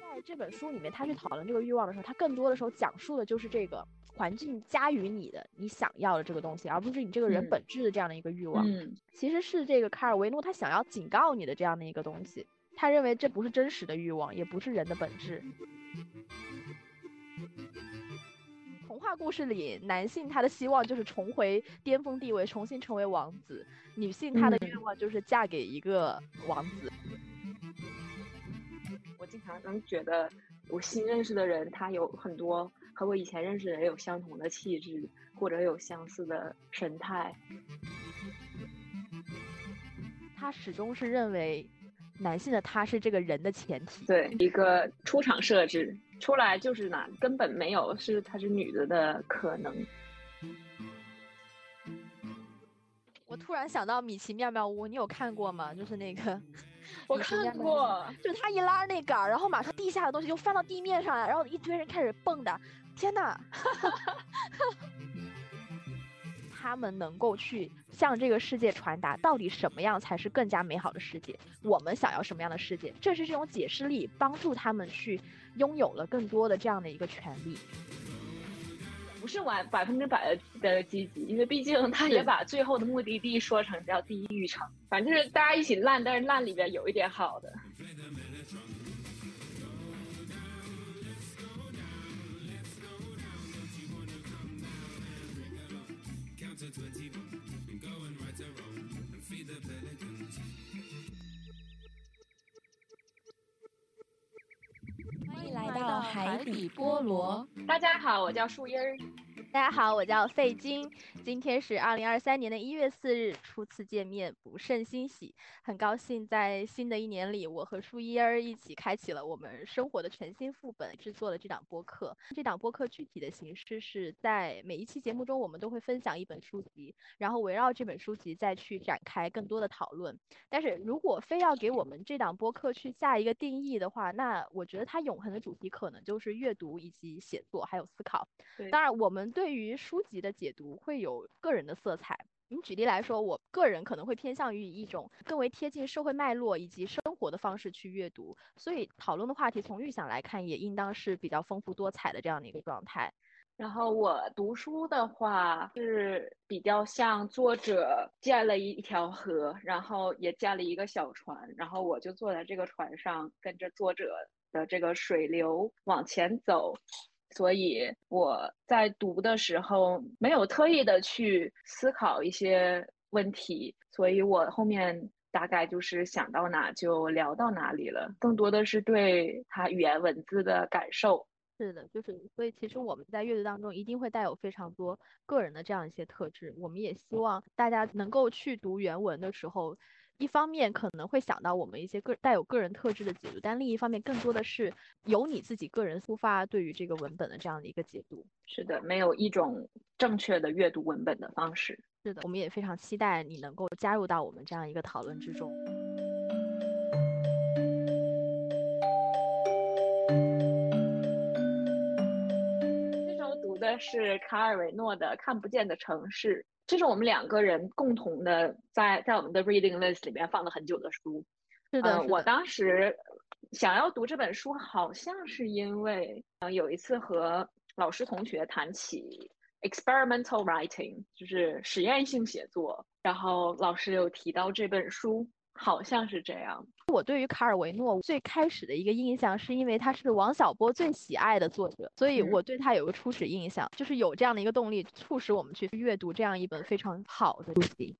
在这本书里面，他去讨论这个欲望的时候，他更多的时候讲述的就是这个环境加于你的你想要的这个东西，而不是你这个人嗯本质的这样的一个欲望。嗯其实是这个卡尔维诺他想要警告你的这样的一个东西，他认为这不是真实的欲望，也不是人的本质。童话故事里，男性他的希望就是重回巅峰地位，重新成为王子；女性她的嗯愿望就是嫁给一个王子。我经常能觉得我新认识的人，他有很多和我以前认识的人有相同的气质，或者有相似的神态。他始终是认为男性的他是这个人的前提。对，一个出场设置出来就是男根本没有是他是女的的可能。我突然想到《米奇妙妙屋》，你有看过吗？就是那个，我看过，就是他一拉那杆儿，然后马上地下的东西就翻到地面上来，然后一堆人开始蹦跶。天呐！他们能够去向这个世界传达，到底什么样才是更加美好的世界？我们想要什么样的世界？这是这种解释力帮助他们去拥有了更多的这样的一个权利。不是完百分之百的的积极，因为毕竟他也把最后的目的地说成叫地狱城，反正就是大家一起烂，但是烂里边有一点好的。到海底菠萝。大家好，我叫树荫儿。大家好，我叫费金，今天是二零二三年的一月四日，初次见面，不胜欣喜。很高兴在新的一年里，我和树叶儿一起开启了我们生活的全新副本，制作了这档播客。这档播客具体的形式是在每一期节目中，我们都会分享一本书籍，然后围绕这本书籍再去展开更多的讨论。但是如果非要给我们这档播客去下一个定义的话，那我觉得它永恒的主题可能就是阅读以及写作还有思考。对当然，我们对对于书籍的解读会有个人的色彩。你举例来说，我个人可能会偏向于以一种更为贴近社会脉络以及生活的方式去阅读，所以讨论的话题从预想来看，也应当是比较丰富多彩的这样的一个状态。然后我读书的话是比较像作者建了一一条河，然后也建了一个小船，然后我就坐在这个船上，跟着作者的这个水流往前走。所以我在读的时候没有特意的去思考一些问题，所以我后面大概就是想到哪就聊到哪里了，更多的是对它语言文字的感受。是的，就是所以其实我们在阅读当中一定会带有非常多个人的这样一些特质。我们也希望大家能够去读原文的时候，一方面可能会想到我们一些个带有个人特质的解读，但另一方面更多的是由你自己个人出发对于这个文本的这样的一个解读。是的，没有一种正确的阅读文本的方式。是的，我们也非常期待你能够加入到我们这样一个讨论之中。这周读的是卡尔维诺的《看不见的城市》，这是我们两个人共同的在在我们的 reading list 里面放了很久的书。是的，嗯，是的我当时想要读这本书，好像是因为呃有一次和老师同学谈起 experimental writing，就是实验性写作，然后老师有提到这本书，好像是这样。我对于卡尔维诺最开始的一个印象，是因为他是王小波最喜爱的作者，所以嗯我对他有个初始印象，就是有这样的一个动力，促使我们去阅读这样一本非常好的书籍。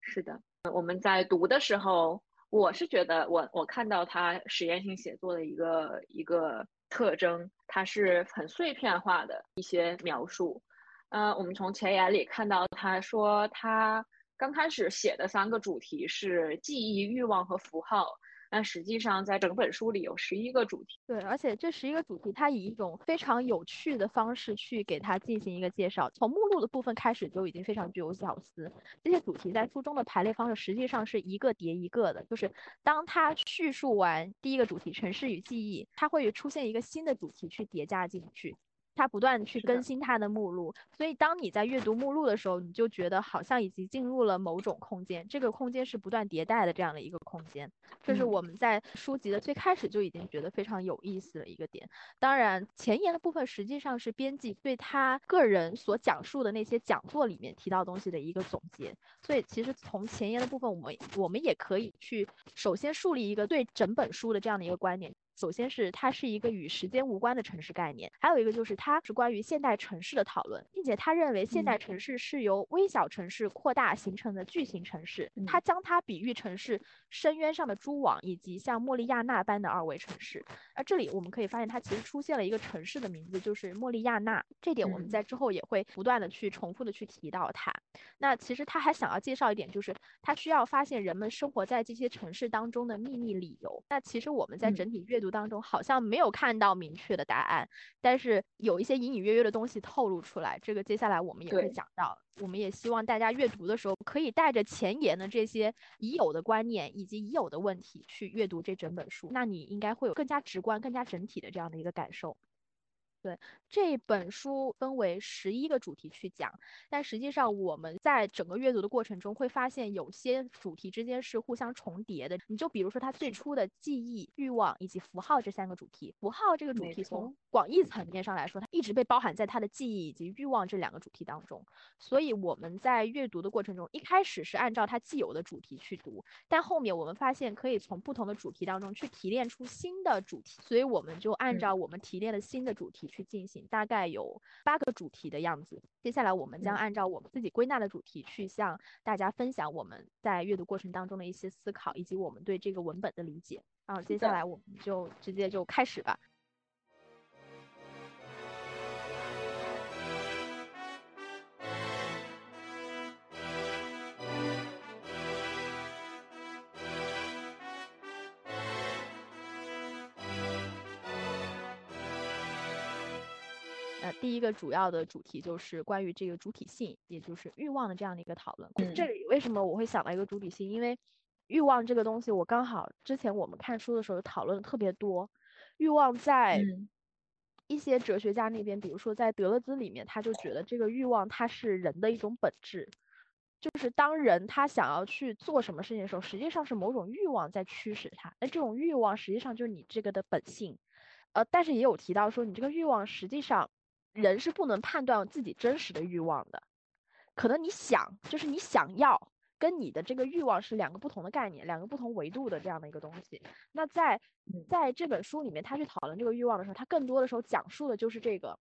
是的，我们在读的时候，我是觉得我我看到他实验性写作的一个一个特征，它是很碎片化的一些描述。呃，我们从前言里看到他说他刚开始写的三个主题是记忆、欲望和符号，但实际上在整本书里有十一个主题。对，而且这十一个主题，它以一种非常有趣的方式去给它进行一个介绍。从目录的部分开始就已经非常具有巧思。这些主题在书中的排列方式实际上是一个叠一个的，就是当它叙述完第一个主题“城市与记忆”，它会出现一个新的主题去叠加进去。它不断去更新它的目录，所以当你在阅读目录的时候，你就觉得好像已经进入了某种空间，这个空间是不断迭代的这样的一个空间，这是嗯我们在书籍的最开始就已经觉得非常有意思的一个点。当然，前言的部分实际上是编辑对他个人所讲述的那些讲座里面提到东西的一个总结。所以，其实从前言的部分，我们我们也可以去首先树立一个对整本书的这样的一个观点。首先是它是一个与时间无关的城市概念，还有一个就是它是关于现代城市的讨论，并且他认为现代嗯城市是由微小城市扩大形成的巨型城市，嗯他将它比喻成是深渊上的蛛网，以及像莫利亚纳般的二维城市。而这里我们可以发现，它其实出现了一个城市的名字，就是莫利亚纳。这点我们嗯在之后也会不断的去重复的去提到它。那其实他还想要介绍一点，就是他需要发现人们生活在这些城市当中的秘密理由。那其实我们在嗯整体阅读当中好像没有看到明确的答案，但是有一些隐隐约约的东西透露出来。这个接下来我们也会讲到。我们也希望大家阅读的时候可以带着前沿的这些已有的观念以及已有的问题去阅读这整本书，那你应该会有更加直观、更加整体的这样的一个感受。对这本书分为十一个主题去讲，但实际上我们在整个阅读的过程中会发现，有些主题之间是互相重叠的。你就比如说它最初的记忆、欲望以及符号这三个主题，符号这个主题从广义层面上来说，它一直被包含在它的记忆以及欲望这两个主题当中。所以我们在阅读的过程中，一开始是按照它既有的主题去读，但后面我们发现可以从不同的主题当中去提炼出新的主题，所以我们就按嗯照我们提炼的新的主题去进行，大概有八个主题的样子。接下来我们将嗯按照我们自己归纳的主题去向大家分享我们在阅读过程当中的一些思考，以及我们对这个文本的理解。然后接下来我们就直接就开始吧。第一个主要的主题就是关于这个主体性，也就是欲望的这样的一个讨论。这嗯里为什么我会想到一个主体性？因为欲望这个东西，我刚好之前我们看书的时候讨论的特别多。欲望在嗯一些哲学家那边，比如说在德勒兹里面，他就觉得这个欲望它是人的一种本质，就是当人他想要去做什么事情的时候，实际上是某种欲望在驱使他。那这种欲望实际上就是你这个的本性。呃，但是也有提到说，你这个欲望实际上人是不能判断自己真实的欲望的，可能你想就是你想要跟你的这个欲望是两个不同的概念，两个不同维度的这样的一个东西。那在嗯在这本书里面，他去讨论这个欲望的时候，他更多的时候讲述的就是这个，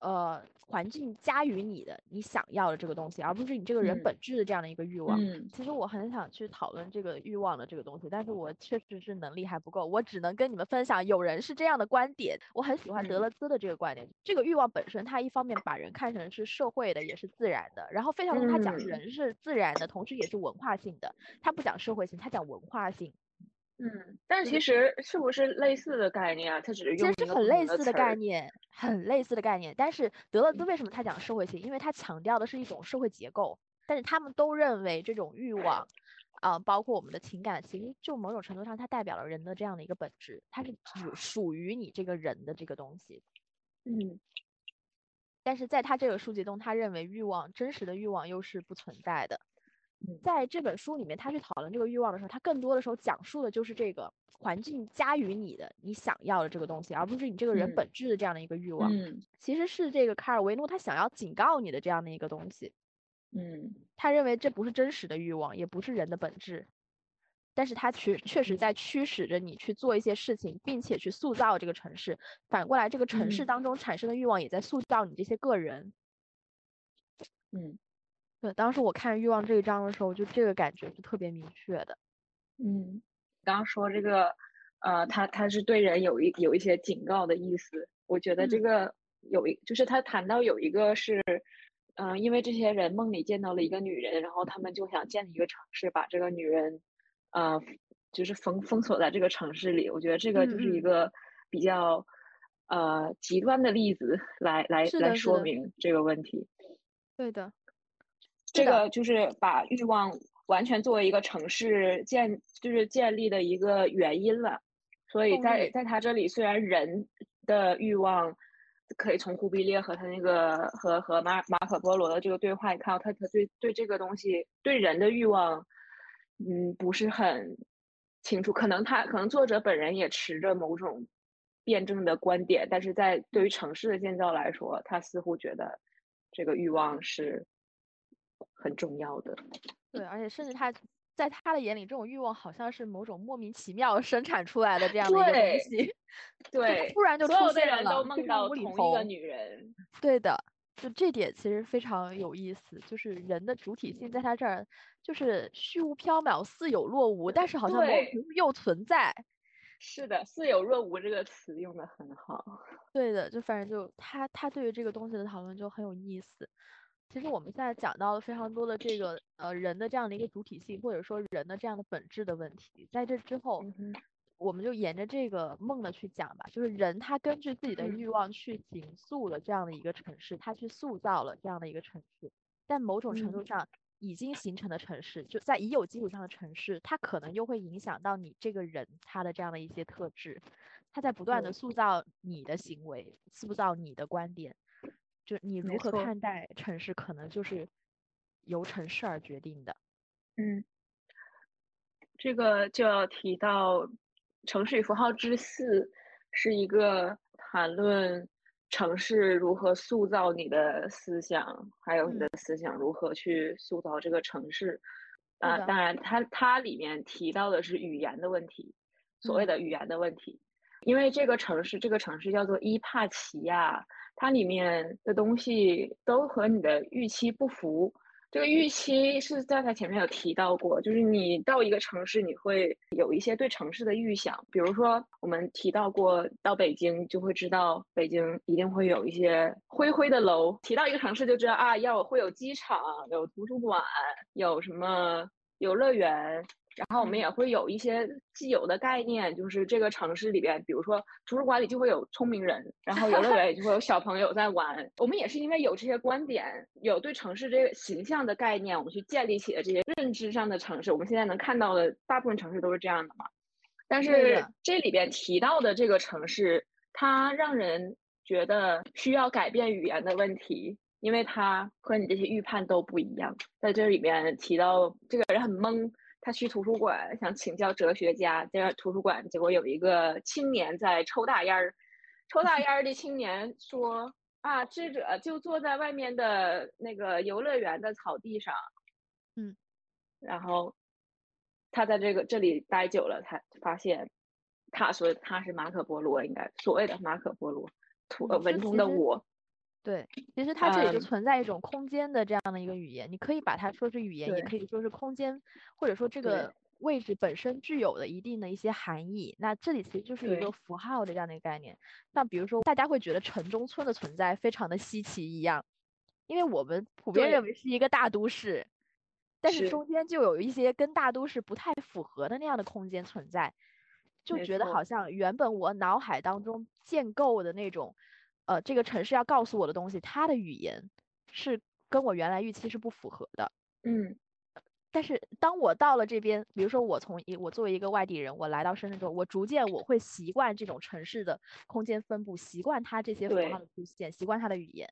呃，环境加于你的你想要的这个东西，而不是你这个人嗯本质的这样的一个欲望。嗯其实我很想去讨论这个欲望的这个东西，但是我确实是能力还不够，我只能跟你们分享，有人是这样的观点，我很喜欢德嗯勒兹的这个观点。这个欲望本身，它一方面把人看成是社会的，也是自然的，然后费孝通他讲嗯人是自然的，同时也是文化性的，他不讲社会性，他讲文化性。嗯，但这其实是不是类似的概念啊？它只是用其实是很类似的。概念，很类似的概念。但是德勒兹嗯为什么他讲社会性？因为他强调的是一种社会结构，但是他们都认为这种欲望，啊、包括我们的情感，其实就某种程度上它代表了人的这样的一个本质，它是只属于你这个人的这个东西。嗯但是在他这个书籍中，他认为欲望真实的欲望又是不存在的。嗯在这本书里面，他去讨论这个欲望的时候，他更多的时候讲述的就是这个环境加于你的你想要的这个东西，而不是你这个人嗯本质的这样的一个欲望。嗯其实是这个卡尔维诺他想要警告你的这样的一个东西。嗯他认为这不是真实的欲望，也不是人的本质，但是他确确实嗯在驱使着你去做一些事情，并且去塑造这个城市。反过来，这个城市嗯当中产生的欲望也在塑造你这些个人。嗯对，当时我看欲望这一章的时候，就这个感觉是特别明确的。嗯，刚刚说这个，呃，他他是对人有一有一些警告的意思。我觉得这嗯个有一，就是他谈到有一个是，嗯、因为这些人梦里见到了一个女人，然后他们就想建立一个城市，把这个女人，呃，就是封封锁在这个城市里。我觉得这个嗯就是一嗯个比较，呃，极端的例子来来来说明这个问题。对的，这个就是把欲望完全作为一个城市建，就是建立的一个原因了。所以在在他这里，虽然人的欲望可以从忽必烈和他那个和和马马可波罗的这个对话，你看到他他对对这个东西对人的欲望，嗯，不是很清楚。可能他可能作者本人也持着某种辩证的观点，但是在对于城市的建造来说，他似乎觉得这个欲望是很重要的。对，而且甚至他在他的眼里，这种欲望好像是某种莫名其妙生产出来的这样的一个东西。对，突然就出所有的现了，人都梦到同一个。女人。对的，就这点其实非常有意思，就是人的主体性在他这儿就是虚无缥缈、似有若无，但是好像某种对程度又存在。是的，“似有若无”这个词用的很好。对的，就反正就他他对于这个东西的讨论就很有意思。其实我们现在讲到了非常多的这个呃人的这样的一个主体性，或者说人的这样的本质的问题，在这之后，嗯，我们就沿着这个梦的去讲吧，就是人他根据自己的嗯。欲望去形塑了这样的一个城市，他去塑造了这样的一个城市，但某种程度嗯。上已经形成的城市，就在已有基础上的城市，它可能又会影响到你这个人他的这样的一些特质，他在不断的塑造你的行为，塑造你的观点，就你如何看待城市，可能就是由城市而决定的。嗯，这个就要提到《城市与符号之四》，是一个谈论城市如何塑造你的思想，还有你的思想如何去塑造这个城市。啊、的当然它，它里面提到的是语言的问题，所谓嗯的语言的问题。因为这个城市，这个城市叫做伊帕奇亚，它里面的东西都和你的预期不符。这个预期是在它前面有提到过，就是你到一个城市，你会有一些对城市的预想，比如说我们提到过，到北京就会知道北京一定会有一些灰灰的楼。提到一个城市就知道啊，要会有机场、有图书馆、有什么游乐园，然后我们嗯也会有一些既有的概念，就是这个城市里边，比如说图书馆里就会有聪明人，然后游乐园里就会有小朋友在玩。我们也是因为有这些观点，有对城市这个形象的概念，我们去建立起了这些认知上的城市。我们现在能看到的大部分城市都是这样的嘛。但是这里边提到的这个城市，它让人觉得需要改变语言的问题，因为它和你这些预判都不一样。在这里面提到这个人很懵，他去图书馆想请教哲学家，在图书馆结果有一个青年在抽大烟儿，抽大烟儿的青年说啊，智者就坐在外面的那个游乐园的草地上，嗯，然后他在这个这里待久了，才发现他说他是马可波罗，应该所谓的马可波罗图呃文中的我，对，其实它这里就嗯存在一种空间的这样的一个语言，你可以把它说是语言，也可以说是空间，或者说这个位置本身具有的一定的一些含义。那这里其实就是一个符号的这样的一个概念。像比如说，大家会觉得城中村的存在非常的稀奇一样，因为我们普遍认为是一个大都市，但是是中间就有一些跟大都市不太符合的那样的空间存在。就觉得好像原本我脑海当中建构的那种，呃，这个城市要告诉我的东西，它的语言是跟我原来预期是不符合的。嗯但是当我到了这边，比如说我从一我作为一个外地人，我来到深圳之后，我逐渐我会习惯这种城市的空间分布，习惯它这些符号的出现，习惯它的语言。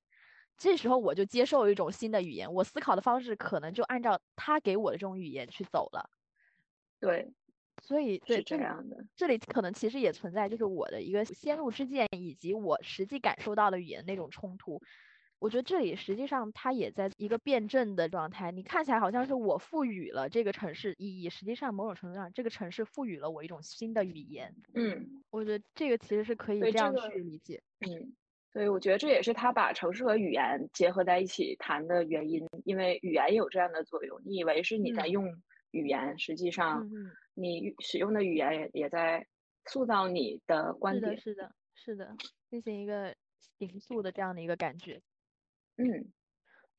这时候我就接受一种新的语言，我思考的方式可能就按照他给我的这种语言去走了。对所以对是这样的，这里可能其实也存在就是我的一个先入之见以及我实际感受到的语言那种冲突。我觉得这里实际上它也在一个辩证的状态。你看起来好像是我赋予了这个城市意义，实际上某种程度上这个城市赋予了我一种新的语言。嗯我觉得这个其实是可以这这样去理解。嗯。所以我觉得这也是他把城市和语言结合在一起谈的原因，因为语言有这样的作用。你以为是你在嗯用语言，实际上你使用的语言也也在塑造你的观是的，点。是的，是的，进行一个形塑的这样的一个感觉。嗯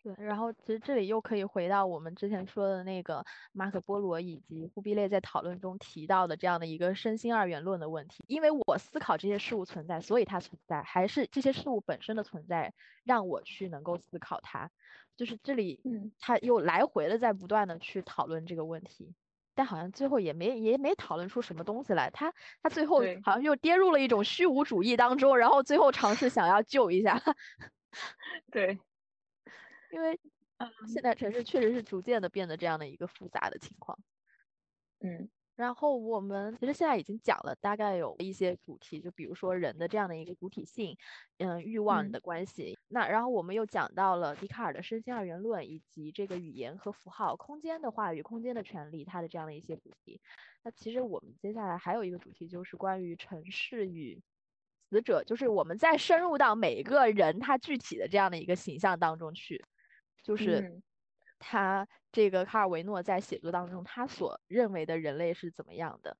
对，然后其实这里又可以回到我们之前说的那个马可波罗以及忽必烈在讨论中提到的这样的一个身心二元论的问题。因为我思考这些事物存在，所以它存在，还是这些事物本身的存在让我去能够思考它。就是这里，嗯他又来回的在不断的去讨论这个问题。但好像最后也没也没讨论出什么东西来。他他最后好像又跌入了一种虚无主义当中，然后最后尝试想要救一下，对，因为嗯。现代城市确实是逐渐的变得这样的一个复杂的情况。嗯然后我们其实现在已经讲了大概有一些主题，就比如说人的这样的一个主体性，嗯，欲望嗯的关系。那然后我们又讲到了笛卡尔的身心二元论，以及这个语言和符号、空间的话语、空间的权利，它的这样的一些主题。那其实我们接下来还有一个主题，就是关于城市与死者，就是我们再深入到每个人他具体的这样的一个形象当中去，就是。嗯他这个卡尔维诺在写作当中，他所认为的人类是怎么样的？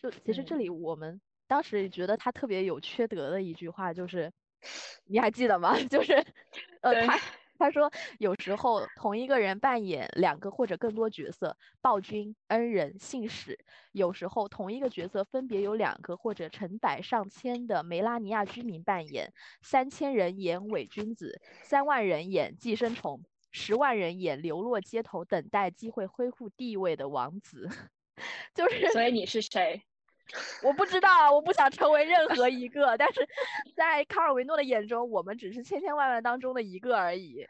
就其实这嗯里我们当时也觉得他特别有缺德的一句话，就是你还记得吗？就是呃，他他说有时候同一个人扮演两个或者更多角色，暴君、恩人、信使；有时候同一个角色分别有两个或者成百上千的梅拉尼亚居民扮演，三千人演伪君子，三万人演寄生虫。十万人也流落街头等待机会恢复地位的王子，就是所以你是谁？我不知道啊，我不想成为任何一个，但是 在卡尔维诺的眼中，我们只是千千万万当中的一个而已。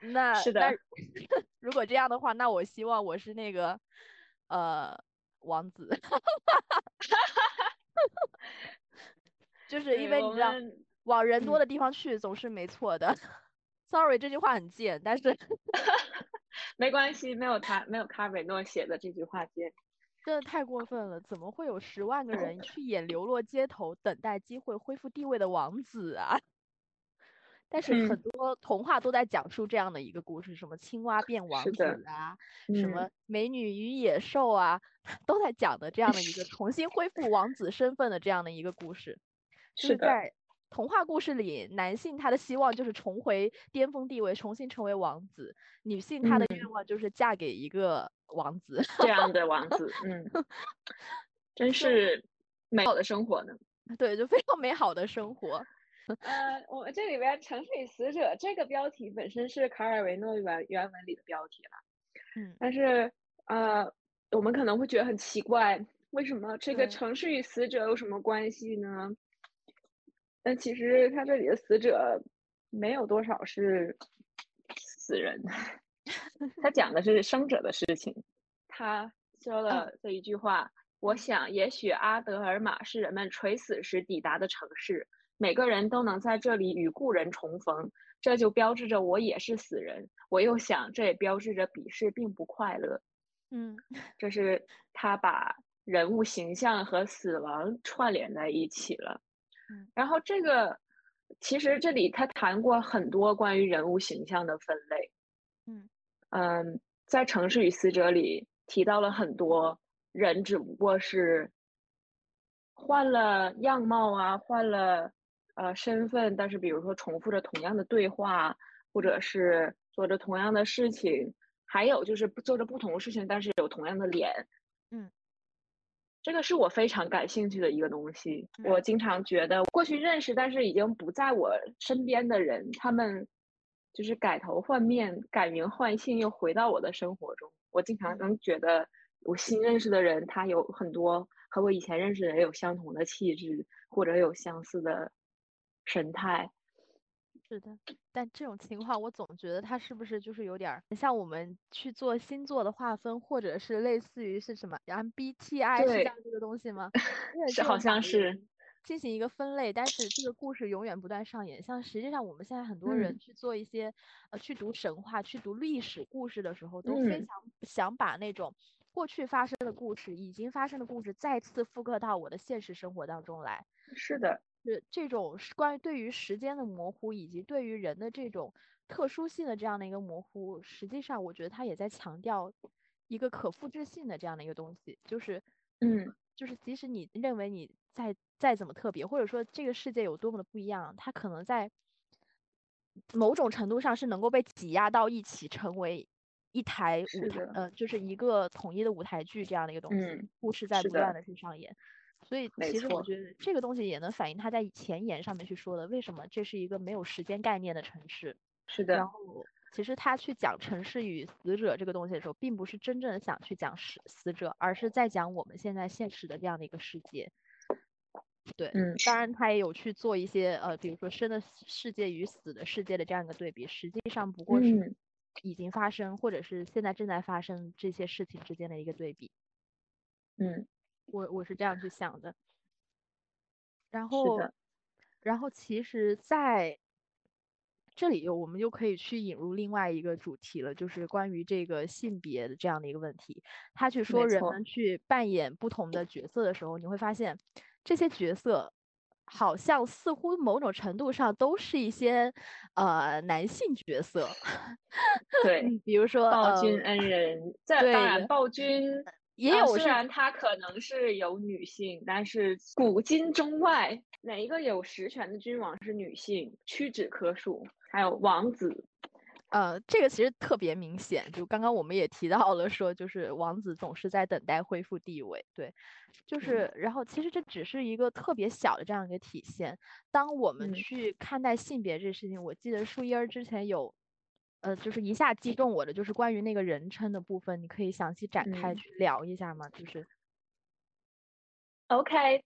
那是那的 如果这样的话，那我希望我是那个呃王子，就是因为你知道，往人多嗯的地方去总是没错的。Sorry，这句话很贱，但是 没关系，没有他没有卡尔维诺写的这句话贱。真的太过分了！怎么会有十万个人去演流落街头、等待机会恢复地位的王子啊？但是很嗯多童话都在讲述这样的一个故事，什么青蛙变王子啊，什么嗯美女与野兽啊，都在讲的这样的一个重新恢复王子身份的这样的一个故事。就是在童话故事里，男性他的希望就是重回巅峰地位，重新成为王子；女性她的愿嗯望就是嫁给一个王子。这样的王子，嗯，真是美好的生活呢。对，就非常美好的生活。呃，我们这里边“城市与死者”这个标题本身是卡尔维诺原原文里的标题了，嗯但是呃，我们可能会觉得很奇怪，为什么这个城市与死者有什么关系呢？但其实他这里的死者没有多少是死人，他讲的是生者的事情。他说了这一句话：“我想，也许阿德尔玛是人们垂死时抵达的城市，每个人都能在这里与故人重逢，这就标志着我也是死人。我又想，这也标志着彼世并不快乐。”嗯这是他把人物形象和死亡串联在一起了。嗯然后这个其实这里他谈过很多关于人物形象的分类。嗯嗯，在《城市与死者》里提到了很多人，只不过是换了样貌啊，换了呃身份，但是比如说重复着同样的对话，或者是做着同样的事情，还有就是做着不同的事情，但是有同样的脸。嗯，这个是我非常感兴趣的一个东西。嗯我经常觉得过去认识但是已经不在我身边的人，他们就是改头换面、改名换姓，又回到我的生活中。我经常嗯能觉得我新认识的人，他有很多和我以前认识的人有相同的气质，或者有相似的神态。是的，但这种情况我总觉得它是不是就是有点儿像我们去做星座的划分，或者是类似于是什么 MBTI 是这对样这个东西吗？是好像是进行一个分类，但是这个故事永远不断上演。像实际上我们现在很多人嗯去做一些呃去读神话、去读历史故事的时候，都非嗯常想把那种过去发生的故事、已经发生的故事再次复刻到我的现实生活当中来。是的，是这种是关于对于时间的模糊，以及对于人的这种特殊性的这样的一个模糊，实际上我觉得他也在强调一个可复制性的这样的一个东西，就是嗯就是即使你认为你再再怎么特别，或者说这个世界有多么的不一样，它可能在某种程度上是能够被挤压到一起，成为一台舞台，是的呃，就是一个统一的舞台剧这样的一个东西，嗯故事在不断的去上演。所以其实我觉得这个东西也能反映他在前言上面去说的，为什么这是一个没有时间概念的城市。是的，然后其实他去讲城市与死者这个东西的时候，并不是真正想去讲死死者，而是在讲我们现在现实的这样的一个世界。对，嗯，当然他也有去做一些呃，比如说生的世界与死的世界的这样一个对比，实际上不过是嗯已经发生或者是现在正在发生这些事情之间的一个对比。嗯，我我是这样去想的。然后，然后其实在这里我们就可以去引入另外一个主题了，就是关于这个性别的这样的一个问题。他去说人们去扮演不同的角色的时候，你会发现这些角色好像似乎某种程度上都是一些呃男性角色。对，嗯，比如说暴君呃恩人，这对当然暴君也有虽然他可能是有女性，但是古今中外哪一个有实权的君王是女性，屈指可数。还有王子，呃，这个其实特别明显，就刚刚我们也提到了，说就是王子总是在等待恢复地位，对，就是，然后其实这只是一个特别小的这样一个体现。当我们嗯去看待性别这事情，我记得树叶儿之前有，呃，就是一下击中我的，就是关于那个人称的部分，你可以详细展开嗯去聊一下吗？就是，OK，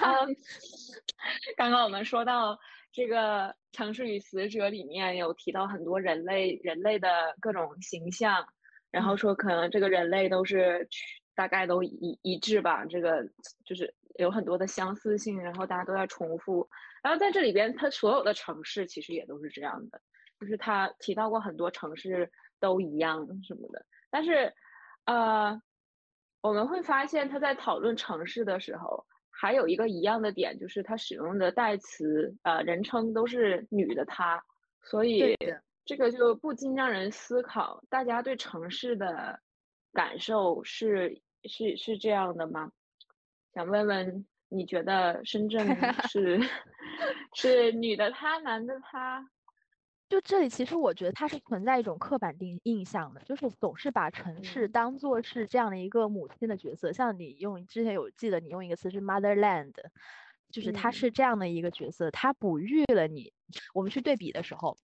嗯，刚刚我们说到这个《城市与死者》里面有提到很多人类人类的各种形象，然后嗯说可能这个人类都是大概都一一致吧，这个就是有很多的相似性，然后大家都在重复。然后在这里边，它所有的城市其实也都是这样的，就是他提到过很多城市都一样什么的，但是呃，我们会发现他在讨论城市的时候。还有一个一样的点，就是他使用的代词，呃，人称都是女的她，所以这个就不禁让人思考，大家对城市的感受是是是这样的吗？想问问，你觉得深圳 是 是女的她，男的他？就这里，其实我觉得它是存在一种刻板定印象的，就是总是把城市嗯当做是这样的一个母亲的角色。像你用之前有记得你用一个词是 motherland，就是它嗯是这样的一个角色，它哺育了你。我们去对比的时候，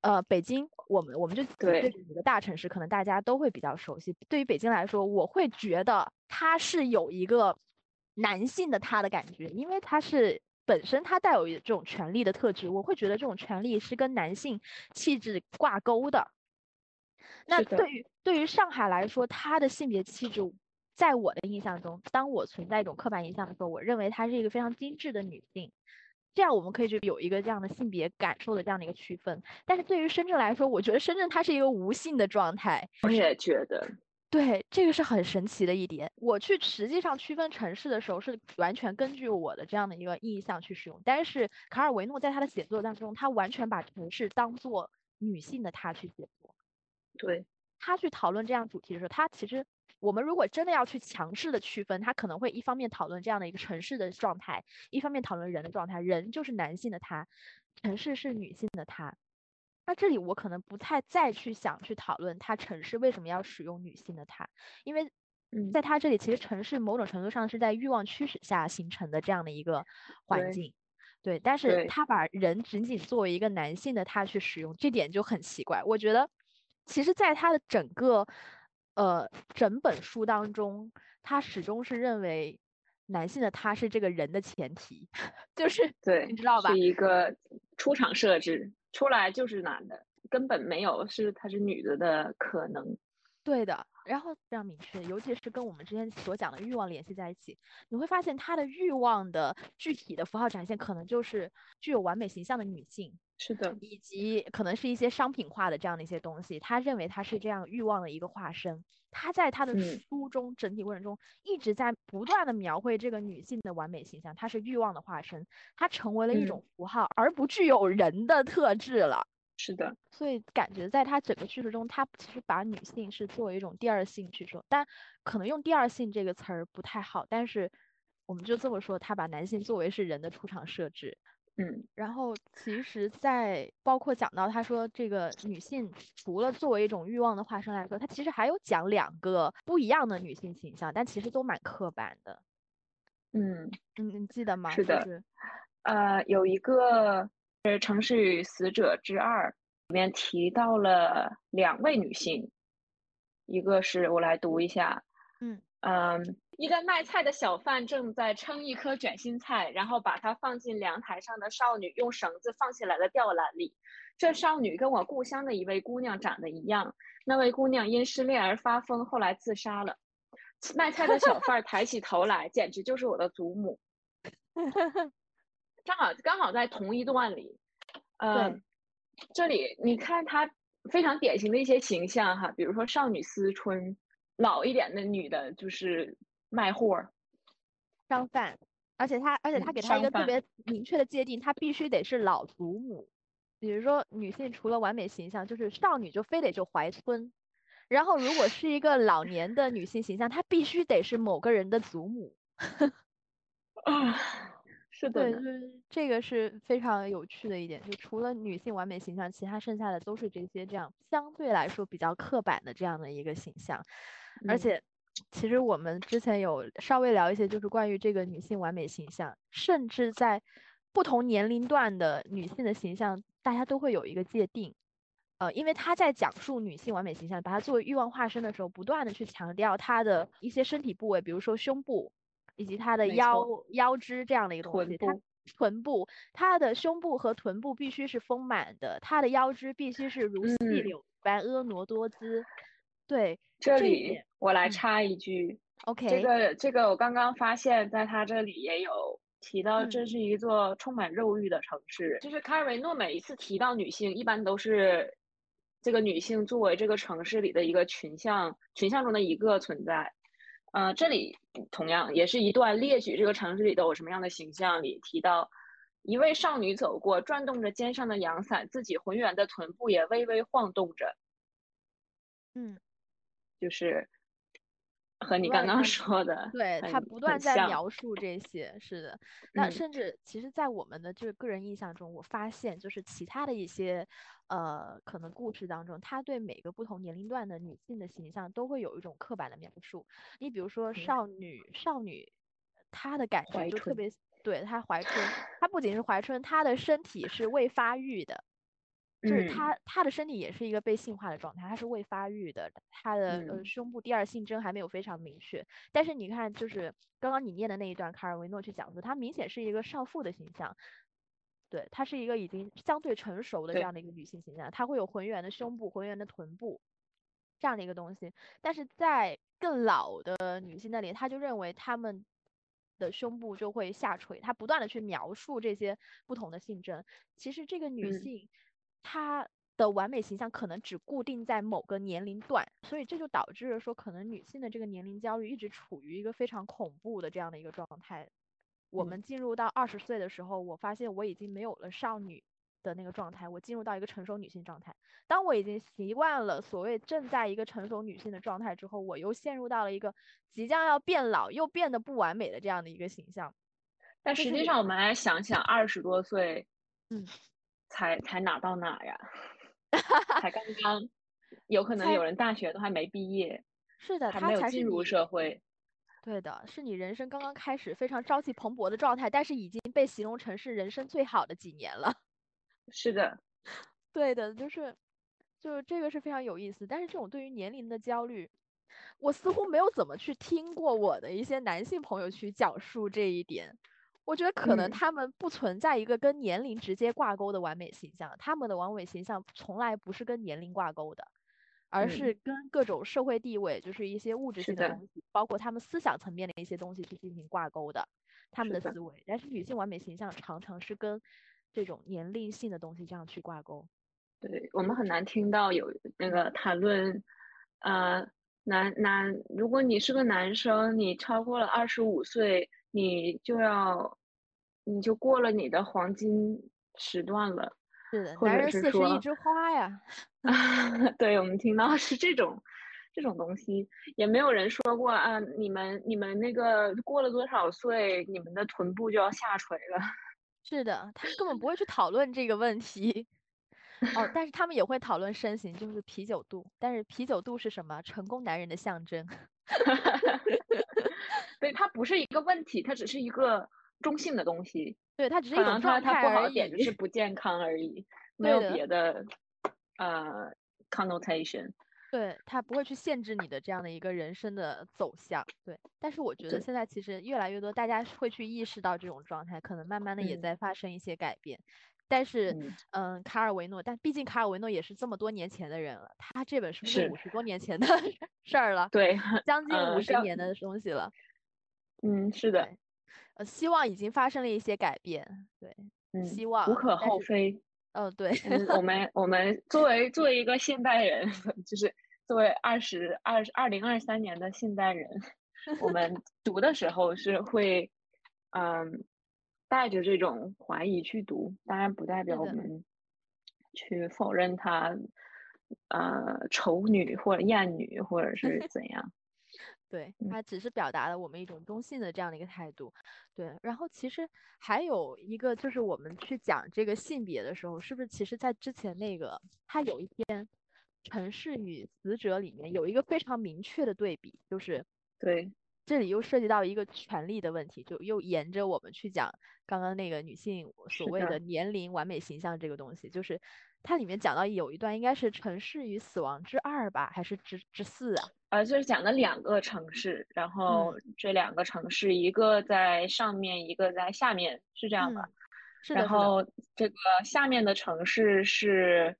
呃，北京，我们我们就对比几个大城市，可能大家都会比较熟悉。对于北京来说，我会觉得它是有一个男性的他的感觉，因为它是本身它带有这种权力的特质，我会觉得这种权力是跟男性气质挂钩的。那对于对于上海来说，它的性别气质，在我的印象中，当我存在一种刻板印象的时候，我认为她是一个非常精致的女性。这样我们可以就有一个这样的性别感受的这样的一个区分。但是对于深圳来说，我觉得深圳它是一个无性的状态。我也觉得，对，这个是很神奇的一点。我去实际上区分城市的时候，是完全根据我的这样的一个印象去使用。但是卡尔维诺在他的写作当中，他完全把城市当做女性的他去写作。对，他去讨论这样主题的时候，他其实我们如果真的要去强势的区分，他可能会一方面讨论这样的一个城市的状态，一方面讨论人的状态。人就是男性的他，城市是女性的她。那这里我可能不太再去想去讨论他城市为什么要使用女性的她，因为嗯，在他这里，其实城市某种程度上是在欲望驱使下形成的这样的一个环境。对，但是对他把人仅仅作为一个男性的他去使用，这点就很奇怪。我觉得，其实，在他的整个呃整本书当中，他始终是认为男性的他是这个人的前提，就是对，你知道吧是？一个出场设置，出来就是男的，根本没有是她是女的的可能。对的，然后非常明确，尤其是跟我们之前所讲的欲望联系在一起，你会发现他的欲望的具体的符号展现，可能就是具有完美形象的女性，是的，以及可能是一些商品化的这样的一些东西。他认为他是这样欲望的一个化身。他在他的嗯书中整体过程中一直在不断的描绘这个女性的完美形象，她是欲望的化身，她成为了一嗯种符号，而不具有人的特质了。是的，所以感觉在他整个叙述中，他其实把女性是作为一种第二性去说，但可能用第二性这个词儿不太好，但是我们就这么说，他把男性作为是人的出场设置。嗯，然后其实，在包括讲到他说这个女性除了作为一种欲望的化身来说，他其实还有讲两个不一样的女性形象，但其实都蛮刻板的。嗯，嗯，你记得吗？是的是。呃，有一个是《城市与死者之二》，里面提到了两位女性，一个是我来读一下，嗯。嗯，一个卖菜的小贩正在称一颗卷心菜，然后把它放进凉台上的少女用绳子放起来的吊篮里。这少女跟我故乡的一位姑娘长得一样，那位姑娘因失恋而发疯，后来自杀了。卖菜的小贩抬起头来，简直就是我的祖母。正好刚好在同一段里，呃，这里你看她非常典型的一些形象哈，比如说少女思春，老一点的女的就是卖货商贩，而且他而且他给他一个特别明确的界定，他必须得是老祖母。比如说女性除了完美形象，就是少女就非得就怀春，然后如果是一个老年的女性形象，她必须得是某个人的祖母。啊，是的，对，就是这个是非常有趣的一点，就除了女性完美形象，其他剩下的都是这些这样相对来说比较刻板的这样的一个形象。而且，其实我们之前有稍微聊一些，就是关于这个女性完美形象，甚至在不同年龄段的女性的形象，大家都会有一个界定。呃，因为他在讲述女性完美形象，把它作为欲望化身的时候，不断的去强调她的一些身体部位，比如说胸部。以及她的腰腰肢这样的一个东西，她臀部，她的胸部和臀部必须是丰满的，她的腰肢必须是如细柳般婀娜多姿。对，这里我来插一句，OK，这个这个我刚刚发现，在他这里也有提到，这是一座充满肉欲的城市。就是卡尔维诺每一次提到女性，一般都是这个女性作为这个城市里的一个群像群像中的一个存在。呃，这里同样也是一段列举这个城市里都有什么样的形象。里提到一位少女走过，转动着肩上的阳伞，自己浑圆的臀部也微微晃动着。嗯，就是。和你刚刚说的，对他不断在描述这些，是的。那甚至其实，在我们的这个个人印象中，我发现就是其他的一些呃可能故事当中，他对每个不同年龄段的女性的形象都会有一种刻板的描述。你比如说少女，少女她的感觉就特别，对她怀春，她不仅是怀春，她的身体是未发育的。就是她，她的身体也是一个被性化的状态，她是未发育的，她的呃胸部第二性征还没有非常明确。但是你看，就是刚刚你念的那一段，卡尔维诺去讲述，她明显是一个少妇的形象，对，她是一个已经相对成熟的这样的一个女性形象，她会有浑圆的胸部、浑圆的臀部这样的一个东西。但是在更老的女性那里，她就认为她们的胸部就会下垂，她不断的去描述这些不同的性征。其实这个女性。她的完美形象可能只固定在某个年龄段，所以这就导致了说，可能女性的这个年龄焦虑一直处于一个非常恐怖的这样的一个状态。我们进入到二十岁的时候，我发现我已经没有了少女的那个状态，我进入到一个成熟女性状态。当我已经习惯了所谓正在一个成熟女性的状态之后，我又陷入到了一个即将要变老又变得不完美的这样的一个形象。但实际上，我们来想想，二十多岁，嗯。才才哪到哪呀？才刚刚，有可能有人大学都还没毕业，是的，还没有进入社会。对的，是你人生刚刚开始非常朝气蓬勃的状态，但是已经被形容成是人生最好的几年了。是的，对的，就是，就是这个是非常有意思。但是这种对于年龄的焦虑，我似乎没有怎么去听过我的一些男性朋友去讲述这一点。我觉得可能他们不存在一个跟年龄直接挂钩的完美形象，他们的完美形象从来不是跟年龄挂钩的，而是跟各种社会地位，就是一些物质性的东西，包括他们思想层面的一些东西去进行挂钩的，他们的思维。但是女性完美形象常常是跟这种年龄性的东西这样去挂钩。对我们很难听到有那个谈论，呃，男男，如果你是个男生，你超过了二十五岁。你就要，你就过了你的黄金时段了，是的，男人四十一枝花呀。对，我们听到是这种，这种东西，也没有人说过啊，你们你们那个过了多少岁，你们的臀部就要下垂了。是的，他们根本不会去讨论这个问题。哦，但是他们也会讨论身形，就是啤酒肚。但是啤酒肚是什么？成功男人的象征。对，它不是一个问题，它只是一个中性的东西。对，它只是一种状态它不好的点就是不健康而已，没有别的。呃 connotation。对他不会去限制你的这样的一个人生的走向，对。但是我觉得现在其实越来越多大家会去意识到这种状态，可能慢慢的也嗯在发生一些改变。但是，嗯嗯，卡尔维诺，但毕竟卡尔维诺也是这么多年前的人了，他这本书是是五十多年前的事儿了，对，将近五十年的东西了。嗯，是的，呃，希望已经发生了一些改变，对，嗯，希望无可厚非。嗯，对，嗯，我们 我们作为作为一个现代人，就是作为二十二二零二三年的现代人，我们 读的时候是会，嗯，带着这种怀疑去读，当然不代表我们去否认她，呃，丑女或者艳女或者是怎样。对，嗯它只是表达了我们一种中性的这样的一个态度。对，然后其实还有一个就是我们去讲这个性别的时候，是不是其实在之前那个它有一篇《城市与死者》里面有一个非常明确的对比，就是对，这里又涉及到一个权利的问题，就又沿着我们去讲刚刚那个女性所谓的年龄完美形象这个东西，就是它里面讲到有一段应该是《城市与死亡之二》吧，还是之之四啊？呃，就是讲了两个城市，然后这两个城市，一个在上面，一个在下面，是这样吧？嗯，是的，然。后这个下面的城市是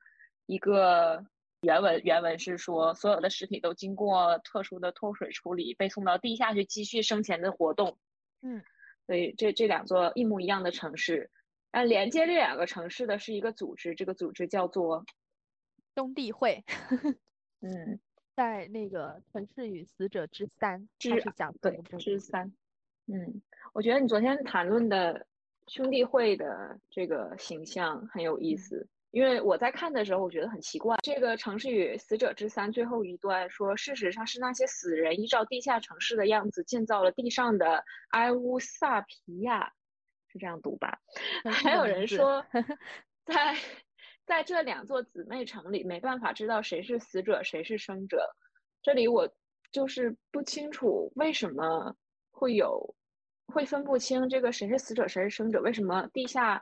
一个原文，原文是说所有的尸体都经过特殊的脱水处理，被送到地下去继续生前的活动。嗯，所以这这两座一模一样的城市，但连接这两个城市的是一个组织，这个组织叫做兄弟会 嗯在那个《城市与死者之三》，它之是讲对。之三。嗯，我觉得你昨天谈论的兄弟会的这个形象很有意嗯思，因为我在看的时候，我觉得很奇怪。这个《城市与死者之三》最后一段说，事实上是那些死人依照地下城市的样子建造了地上的埃乌萨皮亚，是这样读吧？还有人说，在在这两座姊妹城里，没办法知道谁是死者，谁是生者。这里我就是不清楚为什么会有会分不清这个谁是死者，谁是生者。为什么地下